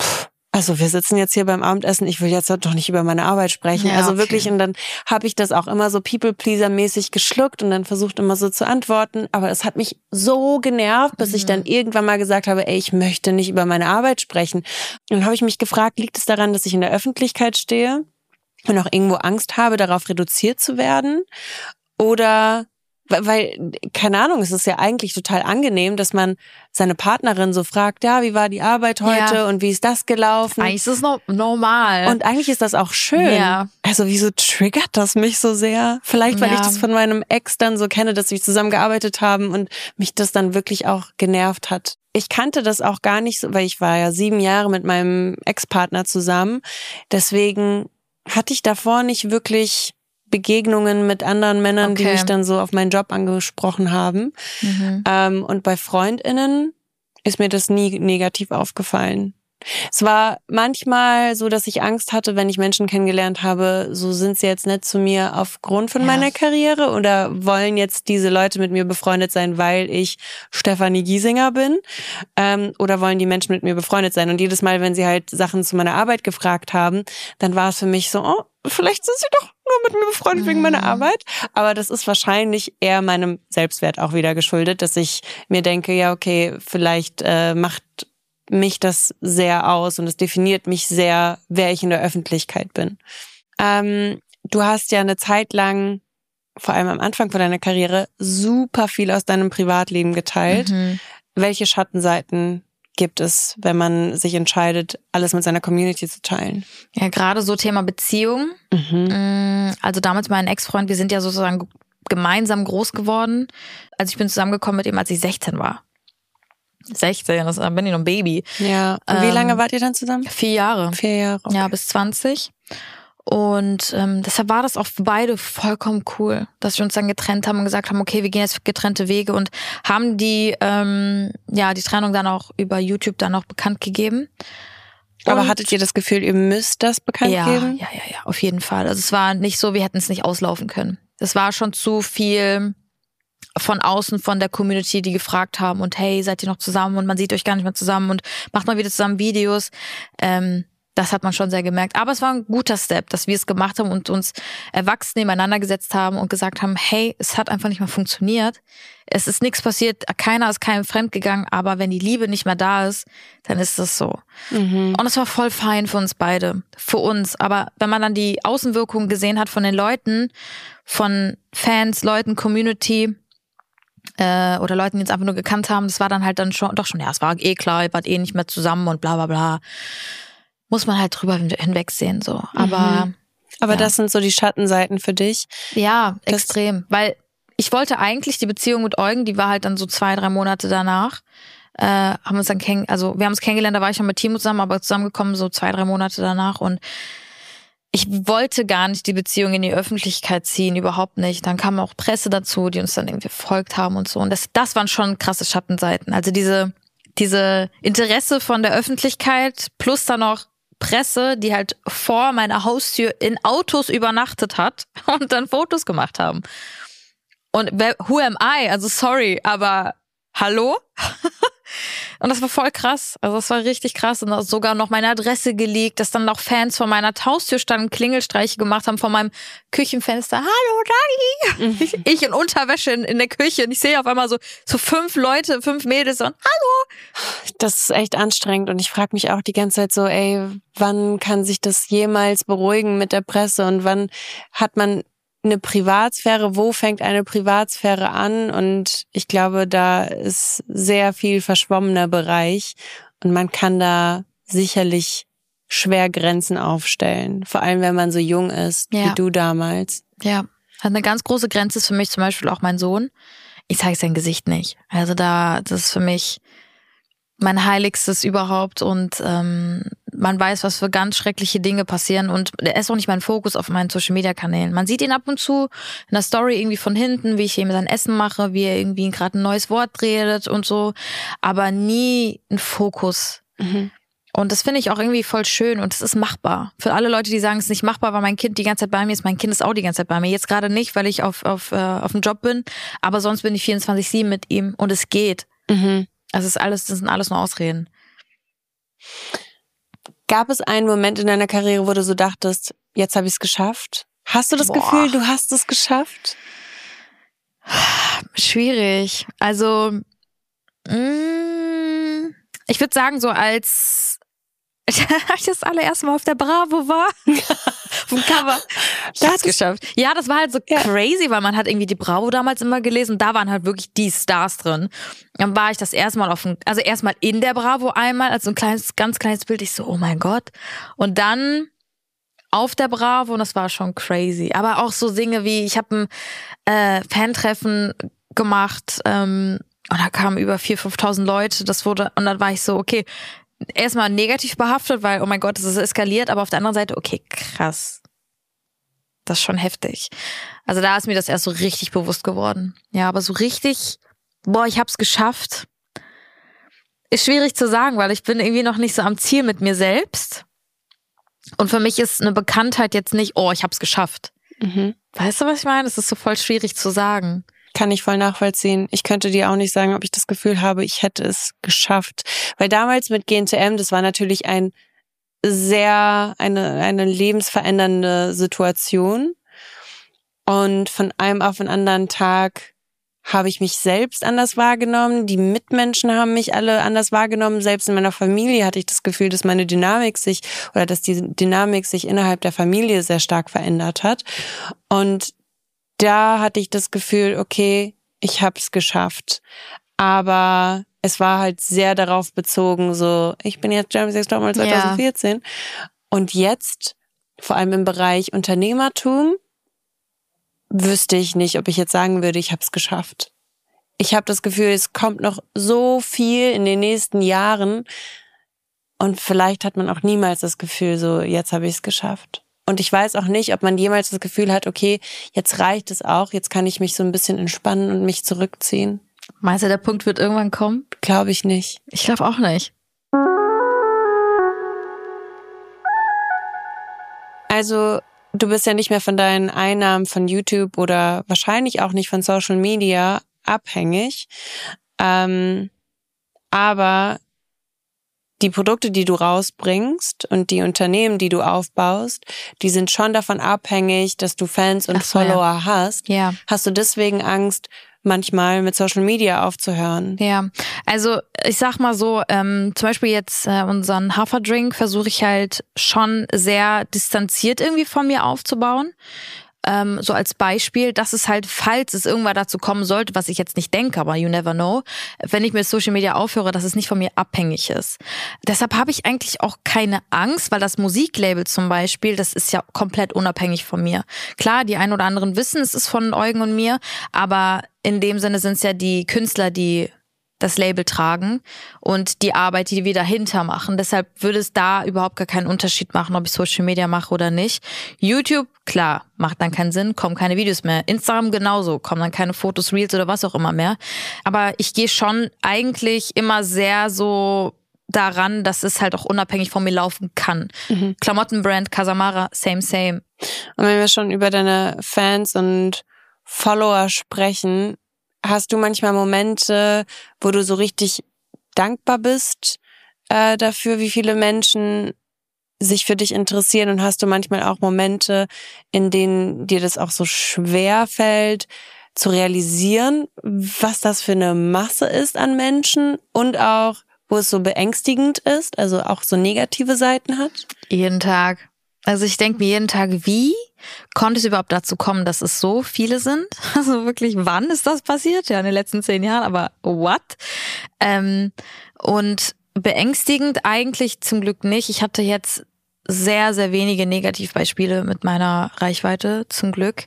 pff, also wir sitzen jetzt hier beim Abendessen, ich will jetzt doch nicht über meine Arbeit sprechen. Ja, also okay. wirklich, und dann habe ich das auch immer so People-Pleaser-mäßig geschluckt und dann versucht immer so zu antworten. Aber es hat mich so genervt, bis ich Mhm. dann irgendwann mal gesagt habe, ey, ich möchte nicht über meine Arbeit sprechen. Und dann habe ich mich gefragt, liegt es daran, dass ich in der Öffentlichkeit stehe und auch irgendwo Angst habe, darauf reduziert zu werden? Oder weil, keine Ahnung, es ist ja eigentlich total angenehm, dass man seine Partnerin so fragt, ja, wie war die Arbeit heute Ja. und wie ist das gelaufen? Eigentlich ist es no normal. Und eigentlich ist das auch schön. Ja. Also wieso triggert das mich so sehr? Vielleicht, weil Ja. ich das von meinem Ex dann so kenne, dass wir zusammengearbeitet haben und mich das dann wirklich auch genervt hat. Ich kannte das auch gar nicht so, weil ich war ja sieben Jahre mit meinem Ex-Partner zusammen. Deswegen hatte ich davor nicht wirklich Begegnungen mit anderen Männern, die Okay. mich dann so auf meinen Job angesprochen haben. mhm. Ähm, und bei FreundInnen ist mir das nie negativ aufgefallen. Es war manchmal so, dass ich Angst hatte, wenn ich Menschen kennengelernt habe, so sind sie jetzt nett zu mir aufgrund von Ja. meiner Karriere oder wollen jetzt diese Leute mit mir befreundet sein, weil ich Stefanie Giesinger bin ähm, oder wollen die Menschen mit mir befreundet sein. Und jedes Mal, wenn sie halt Sachen zu meiner Arbeit gefragt haben, dann war es für mich so, oh, vielleicht sind sie doch nur mit mir befreundet wegen meiner Mhm. Arbeit. Aber das ist wahrscheinlich eher meinem Selbstwert auch wieder geschuldet, dass ich mir denke, ja, okay, vielleicht äh, macht mich das sehr aus und es definiert mich sehr, wer ich in der Öffentlichkeit bin. Ähm, du hast ja eine Zeit lang, vor allem am Anfang von deiner Karriere, super viel aus deinem Privatleben geteilt. Mhm. Welche Schattenseiten gibt es, wenn man sich entscheidet, alles mit seiner Community zu teilen? Ja, gerade so Thema Beziehung. Mhm. Mm, Also damals mein Ex-Freund, wir sind ja sozusagen gemeinsam groß geworden. Also ich bin zusammengekommen mit ihm, als ich 16 war. 16, das da bin ich noch ein Baby. Ja. Und wie Ähm, lange wart ihr dann zusammen? Vier Jahre. Vier Jahre. Ja, bis 20. Und ähm, deshalb war das auch für beide vollkommen cool, dass wir uns dann getrennt haben und gesagt haben, okay, wir gehen jetzt getrennte Wege und haben die ähm, ja die Trennung dann auch über YouTube dann auch bekannt gegeben. Aber Und- hattet ihr das Gefühl, ihr müsst das bekannt ja, geben? ja, ja, ja, auf jeden Fall. Also es war nicht so, wir hätten es nicht auslaufen können. Es war schon zu viel von außen von der Community, die gefragt haben und hey, seid ihr noch zusammen und man sieht euch gar nicht mehr zusammen und macht mal wieder zusammen Videos. Ähm, das hat man schon sehr gemerkt. Aber es war ein guter Step, dass wir es gemacht haben und uns erwachsen nebeneinander gesetzt haben und gesagt haben, hey, es hat einfach nicht mehr funktioniert. Es ist nichts passiert, keiner ist keinem fremd gegangen, aber wenn die Liebe nicht mehr da ist, dann ist das so. Mhm. Und es war voll fein für uns beide, für uns. Aber wenn man dann die Außenwirkungen gesehen hat von den Leuten, von Fans, Leuten, Community äh, oder Leuten, die uns einfach nur gekannt haben, das war dann halt dann schon, doch schon, ja, es war eh klar, ihr wart eh nicht mehr zusammen und bla bla bla. Muss man halt drüber hin- hinwegsehen, so. Aber Aber Ja. das sind so die Schattenseiten für dich. ja, extrem. Weil ich wollte eigentlich die Beziehung mit Eugen, die war halt dann so zwei, drei Monate danach. Äh, haben uns dann kenn also wir haben uns kennengelernt, da war ich schon mit Timo zusammen, aber zusammengekommen so zwei, drei Monate danach und ich wollte gar nicht die Beziehung in die Öffentlichkeit ziehen, überhaupt nicht. Dann kam auch Presse dazu, die uns dann irgendwie verfolgt haben und so. Und das, das waren schon krasse Schattenseiten. Also diese, diese Interesse von der Öffentlichkeit plus dann noch Presse, die halt vor meiner Haustür in Autos übernachtet hat und dann Fotos gemacht haben. Und who am I? Also sorry, aber hallo? Und das war voll krass. Also das war richtig krass. Und da ist sogar noch meine Adresse geleakt, dass dann noch Fans vor meiner Haustür standen, Klingelstreiche gemacht haben vor meinem Küchenfenster. Hallo Dagi! Ich, ich in Unterwäsche in, in der Küche und ich sehe auf einmal so, so fünf Leute, fünf Mädels und Das ist echt anstrengend und ich frage mich auch die ganze Zeit so, ey, wann kann sich das jemals beruhigen mit der Presse und wann hat man eine Privatsphäre, wo fängt eine Privatsphäre an? Und ich glaube, da ist sehr viel verschwommener Bereich und man kann da sicherlich schwer Grenzen aufstellen, vor allem wenn man so jung ist, Ja. wie du damals. Ja, hat eine ganz große Grenze ist für mich zum Beispiel auch mein Sohn. Ich zeige sein Gesicht nicht. Also da, das ist für mich mein Heiligstes überhaupt und ähm, man weiß, was für ganz schreckliche Dinge passieren und er ist auch nicht mein Fokus auf meinen Social Media Kanälen. Man sieht ihn ab und zu in der Story irgendwie von hinten, wie ich ihm sein Essen mache, wie er irgendwie gerade ein neues Wort redet und so, aber nie ein Fokus. Und das finde ich auch irgendwie voll schön und es ist machbar. Für alle Leute, die sagen, es ist nicht machbar, weil mein Kind die ganze Zeit bei mir ist. Mein Kind ist auch die ganze Zeit bei mir. Jetzt gerade nicht, weil ich auf, auf, äh, auf dem Job bin, aber sonst bin ich 24-7 mit ihm und es geht. Mhm. Das ist alles, das sind alles nur Ausreden. Gab es einen Moment in deiner Karriere, wo du so dachtest, jetzt habe ich es geschafft? Hast du das Boah. Gefühl, du hast es geschafft? Schwierig. Also, mh, ich würde sagen, so als ich das allererste Mal auf der Bravo war, vom Cover. Hab's ist- geschafft. Ja, das war halt so Ja. crazy, weil man hat irgendwie die Bravo damals immer gelesen. Da waren halt wirklich die Stars drin. Dann war ich das erste Mal auf dem, also erstmal in der Bravo einmal, als so ein kleines, ganz kleines Bild. Ich so, oh mein Gott. Und dann auf der Bravo und das war schon crazy. Aber auch so Dinge wie, ich habe ein äh, Fantreffen gemacht ähm, und da kamen über 4.000, 5.000 Leute. Das wurde, und dann war ich so, okay, erstmal negativ behaftet, weil, oh mein Gott, das ist eskaliert, aber auf der anderen Seite, okay, krass. Das ist schon heftig. Also da ist mir das erst so richtig bewusst geworden. Ja, aber so richtig, boah, ich hab's geschafft. Ist schwierig zu sagen, weil ich bin irgendwie noch nicht so am Ziel mit mir selbst. Und für mich ist eine Bekanntheit jetzt nicht, oh, ich hab's geschafft. Mhm. Weißt du, was ich meine? Das ist so voll schwierig zu sagen. Kann ich voll nachvollziehen. Ich könnte dir auch nicht sagen, ob ich das Gefühl habe, ich hätte es geschafft. Weil damals mit GNTM, das war natürlich ein sehr, eine, eine lebensverändernde Situation. Und von einem auf den anderen Tag habe ich mich selbst anders wahrgenommen. Die Mitmenschen haben mich alle anders wahrgenommen. Selbst in meiner Familie hatte ich das Gefühl, dass meine Dynamik sich oder dass die Dynamik sich innerhalb der Familie sehr stark verändert hat. Und da hatte ich das Gefühl, okay, ich habe es geschafft. Aber es war halt sehr darauf bezogen, so, ich bin jetzt Germany's Next Topmodel Ja. 2014. Und jetzt, vor allem im Bereich Unternehmertum, wüsste ich nicht, ob ich jetzt sagen würde, ich habe es geschafft. Ich habe das Gefühl, es kommt noch so viel in den nächsten Jahren. Und vielleicht hat man auch niemals das Gefühl, so, jetzt habe ich es geschafft. Und ich weiß auch nicht, ob man jemals das Gefühl hat, okay, jetzt reicht es auch, jetzt kann ich mich so ein bisschen entspannen und mich zurückziehen. Meinst du, der Punkt wird irgendwann kommen? Glaube ich nicht. Ich glaube auch nicht. Also, du bist ja nicht mehr von deinen Einnahmen von YouTube oder wahrscheinlich auch nicht von Social Media abhängig. Ähm, aber die Produkte, die du rausbringst und die Unternehmen, die du aufbaust, die sind schon davon abhängig, dass du Fans und so, ja. Follower hast. Ja. Hast du deswegen Angst, manchmal mit Social Media aufzuhören? Ja, also ich sag mal so, ähm, zum Beispiel jetzt äh, unseren Haferdrink versuche ich halt schon sehr distanziert irgendwie von mir aufzubauen. Ähm, so als Beispiel, dass es halt, falls es irgendwann dazu kommen sollte, was ich jetzt nicht denke, aber you never know, wenn ich mit Social Media aufhöre, dass es nicht von mir abhängig ist. Deshalb habe ich eigentlich auch keine Angst, weil das Musiklabel zum Beispiel, das ist ja komplett unabhängig von mir. Klar, die ein oder anderen wissen, es ist von Eugen und mir, aber in dem Sinne sind es ja die Künstler, die das Label tragen und die Arbeit, die wir dahinter machen. Deshalb würde es da überhaupt gar keinen Unterschied machen, ob ich Social Media mache oder nicht. YouTube, klar, macht dann keinen Sinn, kommen keine Videos mehr. Instagram genauso, kommen dann keine Fotos, Reels oder was auch immer mehr. Aber ich gehe schon eigentlich immer sehr so daran, dass es halt auch unabhängig von mir laufen kann. Klamottenbrand Casamara, same, same. Und wenn wir schon über deine Fans und Follower sprechen, hast du manchmal Momente, wo du so richtig dankbar bist äh, dafür, wie viele Menschen sich für dich interessieren und hast du manchmal auch Momente, in denen dir das auch so schwer fällt, zu realisieren, was das für eine Masse ist an Menschen und auch, wo es so beängstigend ist, also auch so negative Seiten hat? Jeden Tag. Also ich denke mir jeden Tag, wie konnte es überhaupt dazu kommen, dass es so viele sind? Also wirklich, wann ist das passiert? Ja, in den letzten zehn Jahren, aber what? Ähm, und beängstigend eigentlich zum Glück nicht. Ich hatte jetzt sehr, sehr wenige Negativbeispiele mit meiner Reichweite, zum Glück.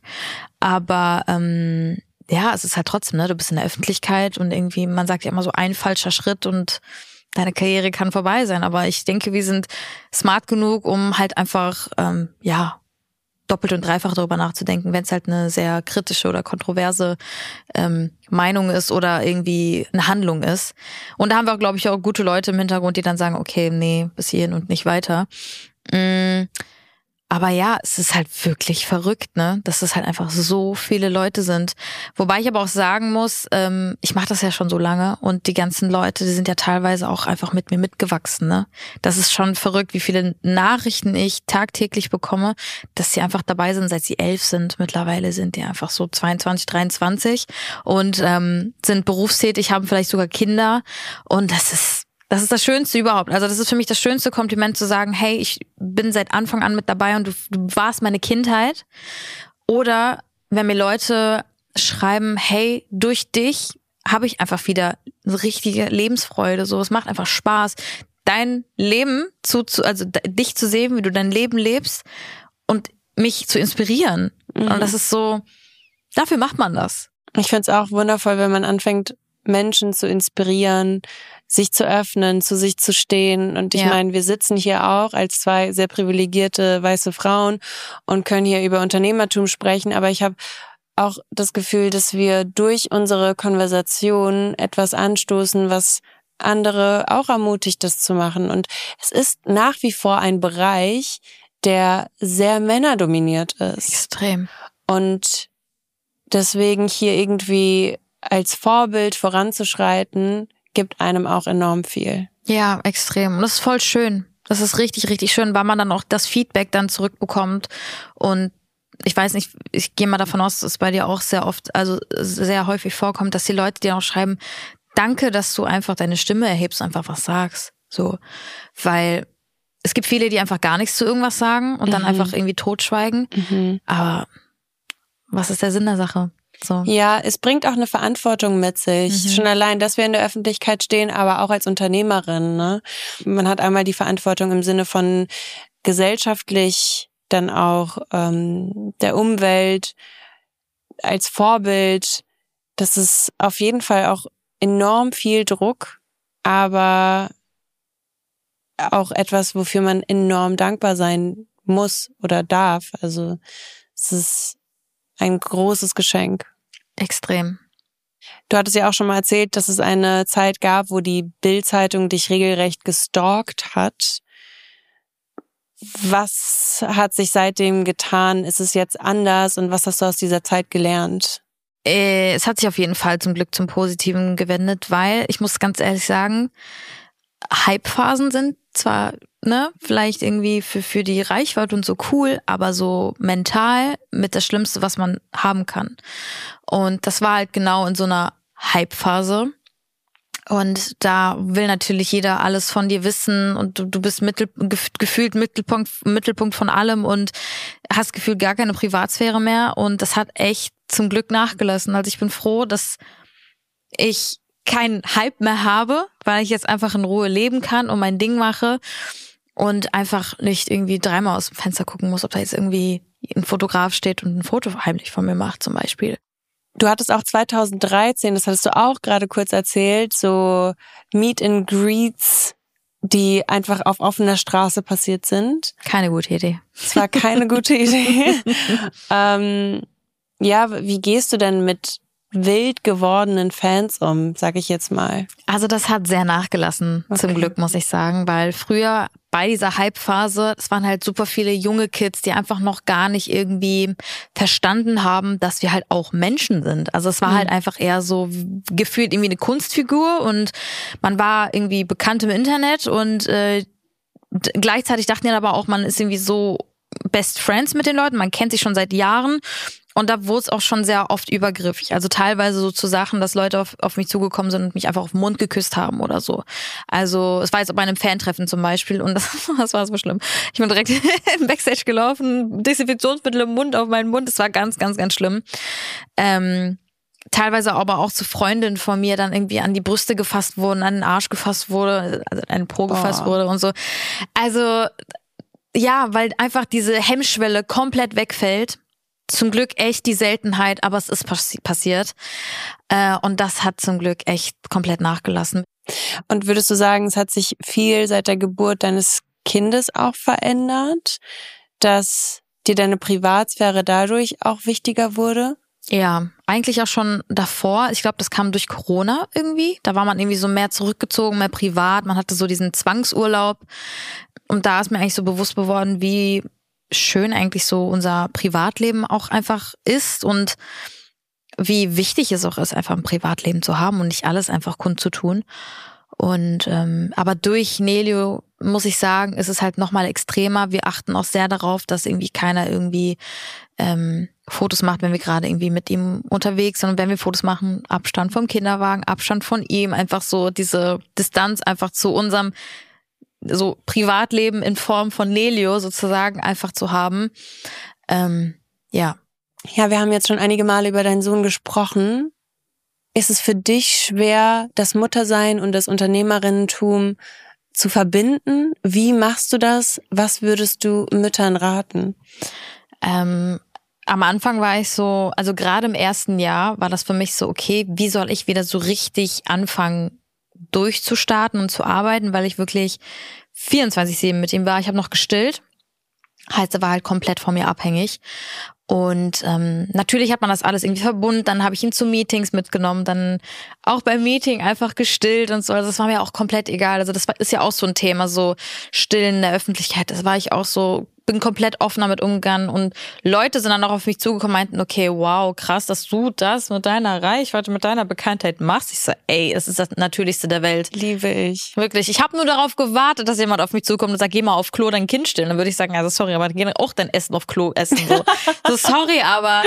Aber ähm, ja, es ist halt trotzdem, ne? Du bist in der Öffentlichkeit und irgendwie, man sagt ja immer so ein falscher Schritt und deine Karriere kann vorbei sein. Aber ich denke, wir sind smart genug, um halt einfach, ähm, ja, doppelt und dreifach darüber nachzudenken, wenn es halt eine sehr kritische oder kontroverse ähm, Meinung ist oder irgendwie eine Handlung ist. Und da haben wir, glaube ich, auch gute Leute im Hintergrund, die dann sagen, okay, nee, bis hierhin und nicht weiter. Mm, aber ja, es ist halt wirklich verrückt, ne? Dass es halt einfach so viele Leute sind. Wobei ich aber auch sagen muss, ähm, ich mache das ja schon so lange und die ganzen Leute, die sind ja teilweise auch einfach mit mir mitgewachsen, ne? Das ist schon verrückt, wie viele Nachrichten ich tagtäglich bekomme, dass sie einfach dabei sind, seit sie elf sind. Mittlerweile sind die einfach so 22, 23 und ähm, sind berufstätig, haben vielleicht sogar Kinder und das ist das ist das Schönste überhaupt. Also das ist für mich das schönste Kompliment zu sagen, hey, ich bin seit Anfang an mit dabei und du, du warst meine Kindheit. Oder wenn mir Leute schreiben, hey, durch dich habe ich einfach wieder richtige Lebensfreude. So, es macht einfach Spaß, dein Leben zu, zu also dich zu sehen, wie du dein Leben lebst und mich zu inspirieren. Mhm. Und das ist so, dafür macht man das. Ich finde es auch wundervoll, wenn man anfängt, Menschen zu inspirieren, sich zu öffnen, zu sich zu stehen. Und ich ja. meine, wir sitzen hier auch als zwei sehr privilegierte weiße Frauen und können hier über Unternehmertum sprechen. Aber ich habe auch das Gefühl, dass wir durch unsere Konversation etwas anstoßen, was andere auch ermutigt, das zu machen. Und es ist nach wie vor ein Bereich, der sehr männerdominiert ist. Extrem. Und deswegen hier irgendwie als Vorbild voranzuschreiten, gibt einem auch enorm viel. Ja, extrem. Und das ist voll schön. Das ist richtig, richtig schön, weil man dann auch das Feedback dann zurückbekommt. Und ich weiß nicht, ich gehe mal davon aus, dass es bei dir auch sehr oft, also sehr häufig vorkommt, dass die Leute dir auch schreiben, danke, dass du einfach deine Stimme erhebst, einfach was sagst. So. Weil es gibt viele, die einfach gar nichts zu irgendwas sagen und dann mhm. einfach irgendwie totschweigen. Mhm. Aber was ist der Sinn der Sache? So. Ja, es bringt auch eine Verantwortung mit sich. Mhm. Schon allein, dass wir in der Öffentlichkeit stehen, aber auch als Unternehmerin. Ne? Man hat einmal die Verantwortung im Sinne von gesellschaftlich, dann auch ähm, der Umwelt als Vorbild. Das ist auf jeden Fall auch enorm viel Druck, aber auch etwas, wofür man enorm dankbar sein muss oder darf. Also es ist ein großes Geschenk. Extrem. Du hattest ja auch schon mal erzählt, dass es eine Zeit gab, wo die Bild-Zeitung dich regelrecht gestalkt hat. Was hat sich seitdem getan? Ist es jetzt anders und was hast du aus dieser Zeit gelernt? Äh, es hat sich auf jeden Fall zum Glück zum Positiven gewendet, weil ich muss ganz ehrlich sagen, Hype-Phasen sind zwar, ne, vielleicht irgendwie für, für die Reichweite und so cool, aber so mental mit das Schlimmste, was man haben kann. Und das war halt genau in so einer Hype-Phase. Und da will natürlich jeder alles von dir wissen und du, du bist mittel, gefühlt Mittelpunkt, Mittelpunkt von allem und hast gefühlt gar keine Privatsphäre mehr. Und das hat echt zum Glück nachgelassen. Also ich bin froh, dass ich keinen Hype mehr habe, weil ich jetzt einfach in Ruhe leben kann und mein Ding mache und einfach nicht irgendwie dreimal aus dem Fenster gucken muss, ob da jetzt irgendwie ein Fotograf steht und ein Foto heimlich von mir macht zum Beispiel. Du hattest auch 2013, das hattest du auch gerade kurz erzählt, so Meet and Greets, die einfach auf offener Straße passiert sind. Keine gute Idee. Es war keine gute Idee. ähm, ja, wie gehst du denn mit wild gewordenen Fans um, sag ich jetzt mal? Also das hat sehr nachgelassen, okay. zum Glück, muss ich sagen, weil früher bei dieser Hype-Phase, es waren halt super viele junge Kids, die einfach noch gar nicht irgendwie verstanden haben, dass wir halt auch Menschen sind. Also es war mhm. halt einfach eher so gefühlt irgendwie eine Kunstfigur und man war irgendwie bekannt im Internet und äh, gleichzeitig dachten ja aber auch, man ist irgendwie so Best Friends mit den Leuten, man kennt sich schon seit Jahren und da wurde es auch schon sehr oft übergriffig. Also teilweise so zu Sachen, dass Leute auf, auf mich zugekommen sind und mich einfach auf den Mund geküsst haben oder so. Also es war jetzt bei einem Fantreffen zum Beispiel und das, das war so schlimm. Ich bin direkt im Backstage gelaufen, Desinfektionsmittel im Mund auf meinen Mund. Das war ganz, ganz, ganz schlimm. Ähm, teilweise aber auch zu Freundinnen von mir dann irgendwie an die Brüste gefasst wurden, an den Arsch gefasst wurde, also an den Po gefasst oh. wurde und so. Also ja, weil einfach diese Hemmschwelle komplett wegfällt zum Glück echt die Seltenheit, aber es ist passi passiert. Äh, und das hat zum Glück echt komplett nachgelassen. Und würdest du sagen, es hat sich viel seit der Geburt deines Kindes auch verändert, dass dir deine Privatsphäre dadurch auch wichtiger wurde? Ja, eigentlich auch schon davor. Ich glaube, das kam durch Corona irgendwie. Da war man irgendwie so mehr zurückgezogen, mehr privat. Man hatte so diesen Zwangsurlaub. Und da ist mir eigentlich so bewusst geworden, wie schön eigentlich so unser Privatleben auch einfach ist und wie wichtig es auch ist, einfach ein Privatleben zu haben und nicht alles einfach kundzutun. Und ähm, aber durch Nelio muss ich sagen, ist es halt nochmal extremer. Wir achten auch sehr darauf, dass irgendwie keiner irgendwie ähm, Fotos macht, wenn wir gerade irgendwie mit ihm unterwegs sind. Und wenn wir Fotos machen, Abstand vom Kinderwagen, Abstand von ihm, einfach so diese Distanz einfach zu unserem so Privatleben in Form von Nelio sozusagen einfach zu haben. Ähm, ja. Ja, wir haben jetzt schon einige Male über deinen Sohn gesprochen. Ist es für dich schwer, das Muttersein und das Unternehmerinnentum zu verbinden? Wie machst du das? Was würdest du Müttern raten? Ähm, am Anfang war ich so, also gerade im ersten Jahr war das für mich so, okay, wie soll ich wieder so richtig anfangen durchzustarten und zu arbeiten, weil ich wirklich 24-7 mit ihm war. Ich habe noch gestillt. Heißt, er war halt komplett von mir abhängig. Und ähm, natürlich hat man das alles irgendwie verbunden. Dann habe ich ihn zu Meetings mitgenommen, dann auch beim Meeting einfach gestillt und so. Also das war mir auch komplett egal. Also das ist ja auch so ein Thema, so Stillen in der Öffentlichkeit. Das war ich auch so bin komplett offen damit umgegangen und Leute sind dann auch auf mich zugekommen, meinten, okay, wow, krass, dass du das mit deiner Reichweite, mit deiner Bekanntheit machst. Ich so, ey, es ist das Natürlichste der Welt. Liebe ich. Wirklich. Ich habe nur darauf gewartet, dass jemand auf mich zukommt und sagt, geh mal auf Klo dein Kind stillen. Dann würde ich sagen, also sorry, aber geh auch dein Essen auf Klo essen. So, so sorry, aber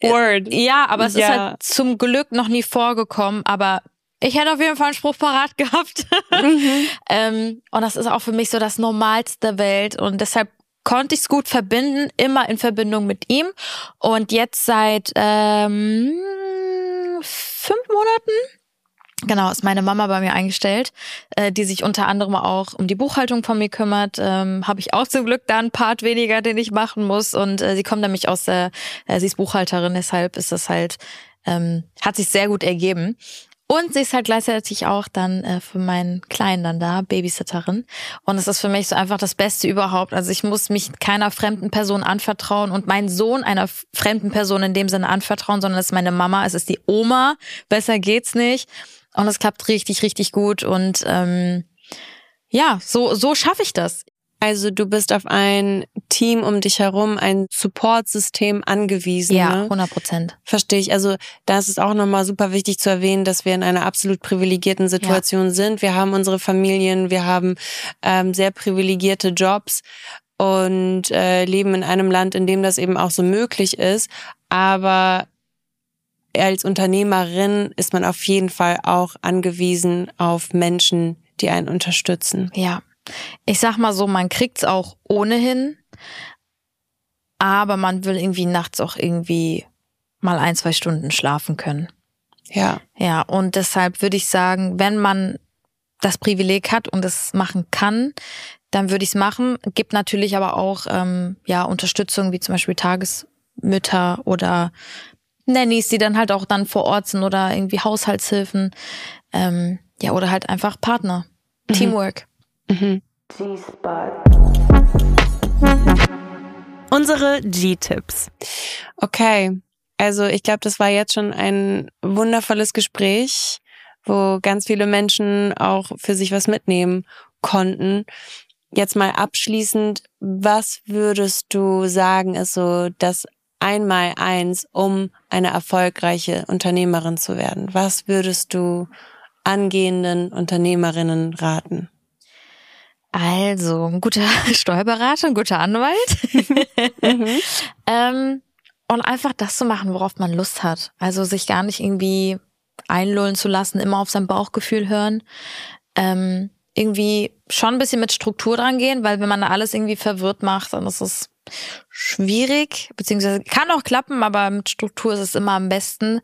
Word. Ja, aber es ja. ist halt zum Glück noch nie vorgekommen, aber ich hätte auf jeden Fall einen Spruch parat gehabt. Mhm. ähm, und das ist auch für mich so das Normalste der Welt. Und deshalb konnte ich es gut verbinden, immer in Verbindung mit ihm. Und jetzt seit ähm, fünf Monaten Genau, ist meine Mama bei mir eingestellt, äh, die sich unter anderem auch um die Buchhaltung von mir kümmert. Ähm, Habe ich auch zum Glück da einen Part weniger, den ich machen muss. Und äh, sie kommt nämlich aus der, äh, sie ist Buchhalterin, deshalb ist das halt, ähm, hat sich sehr gut ergeben. Und sie ist halt gleichzeitig auch dann äh, für meinen Kleinen dann da, Babysitterin. Und es ist für mich so einfach das Beste überhaupt. Also ich muss mich keiner fremden Person anvertrauen und meinen Sohn einer fremden Person in dem Sinne anvertrauen, sondern es ist meine Mama, es ist die Oma. Besser geht's nicht. Und es klappt richtig, richtig gut. Und ähm, ja, so, so schaffe ich das. Also du bist auf ein Team um dich herum, ein Supportsystem angewiesen. Ja, 100 ne? Prozent. Verstehe ich. Also da ist es auch nochmal super wichtig zu erwähnen, dass wir in einer absolut privilegierten Situation ja. sind. Wir haben unsere Familien, wir haben ähm, sehr privilegierte Jobs und äh, leben in einem Land, in dem das eben auch so möglich ist. Aber als Unternehmerin ist man auf jeden Fall auch angewiesen auf Menschen, die einen unterstützen. Ja, ich sag mal so, man kriegt's auch ohnehin, aber man will irgendwie nachts auch irgendwie mal ein, zwei Stunden schlafen können. Ja. Ja, und deshalb würde ich sagen, wenn man das Privileg hat und es machen kann, dann würde ich es machen. Gibt natürlich aber auch ähm, ja Unterstützung wie zum Beispiel Tagesmütter oder Nannies, die dann halt auch dann vor Ort sind oder irgendwie Haushaltshilfen. Ähm, ja, oder halt einfach Partner. Mhm. Teamwork. Mhm. Unsere G-Tipps. Okay, also ich glaube, das war jetzt schon ein wundervolles Gespräch, wo ganz viele Menschen auch für sich was mitnehmen konnten. Jetzt mal abschließend, was würdest du sagen, ist so das einmal eins, um eine erfolgreiche Unternehmerin zu werden? Was würdest du angehenden Unternehmerinnen raten? Also, ein guter Steuerberater, ein guter Anwalt. mhm. ähm, und einfach das zu machen, worauf man Lust hat. Also sich gar nicht irgendwie einlullen zu lassen, immer auf sein Bauchgefühl hören. Ähm, irgendwie schon ein bisschen mit Struktur dran gehen, weil wenn man alles irgendwie verwirrt macht, dann ist es schwierig, beziehungsweise kann auch klappen, aber mit Struktur ist es immer am besten.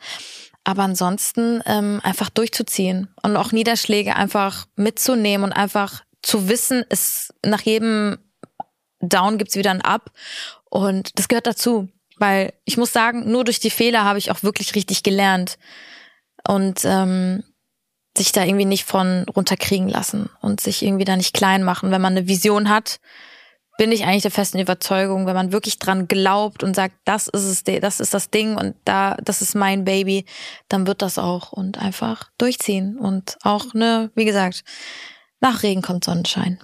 Aber ansonsten ähm, einfach durchzuziehen und auch Niederschläge einfach mitzunehmen und einfach zu wissen, es nach jedem Down gibt's wieder ein Up. Und das gehört dazu. Weil ich muss sagen, nur durch die Fehler habe ich auch wirklich richtig gelernt. Und ähm, sich da irgendwie nicht von runterkriegen lassen und sich irgendwie da nicht klein machen. Wenn man eine Vision hat, bin ich eigentlich der festen Überzeugung, wenn man wirklich dran glaubt und sagt, das ist es, das ist das Ding und da, das ist mein Baby, dann wird das auch und einfach durchziehen und auch ne, wie gesagt, nach Regen kommt Sonnenschein.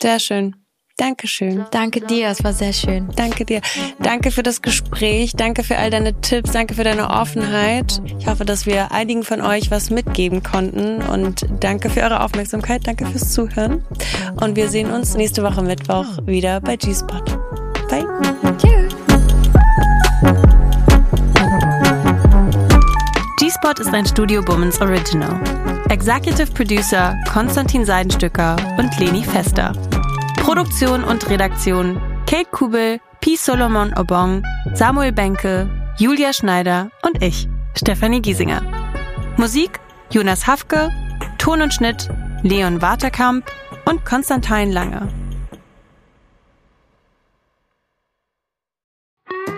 Sehr schön. Dankeschön. Danke dir, es war sehr schön. Danke dir. Danke für das Gespräch. Danke für all deine Tipps. Danke für deine Offenheit. Ich hoffe, dass wir einigen von euch was mitgeben konnten. Und danke für eure Aufmerksamkeit. Danke fürs Zuhören. Und wir sehen uns nächste Woche Mittwoch wieder bei G-Spot. Bye. Tschüss. G-Spot ist ein Studio Bummens Original. Executive Producer Konstantin Seidenstücker und Leni Fester. Produktion und Redaktion Kate Kubel, P. Solomon Obong, Samuel Benke, Julia Schneider und ich, Stefanie Giesinger. Musik Jonas Hafke, Ton und Schnitt Leon Waterkamp und Konstantin Lange.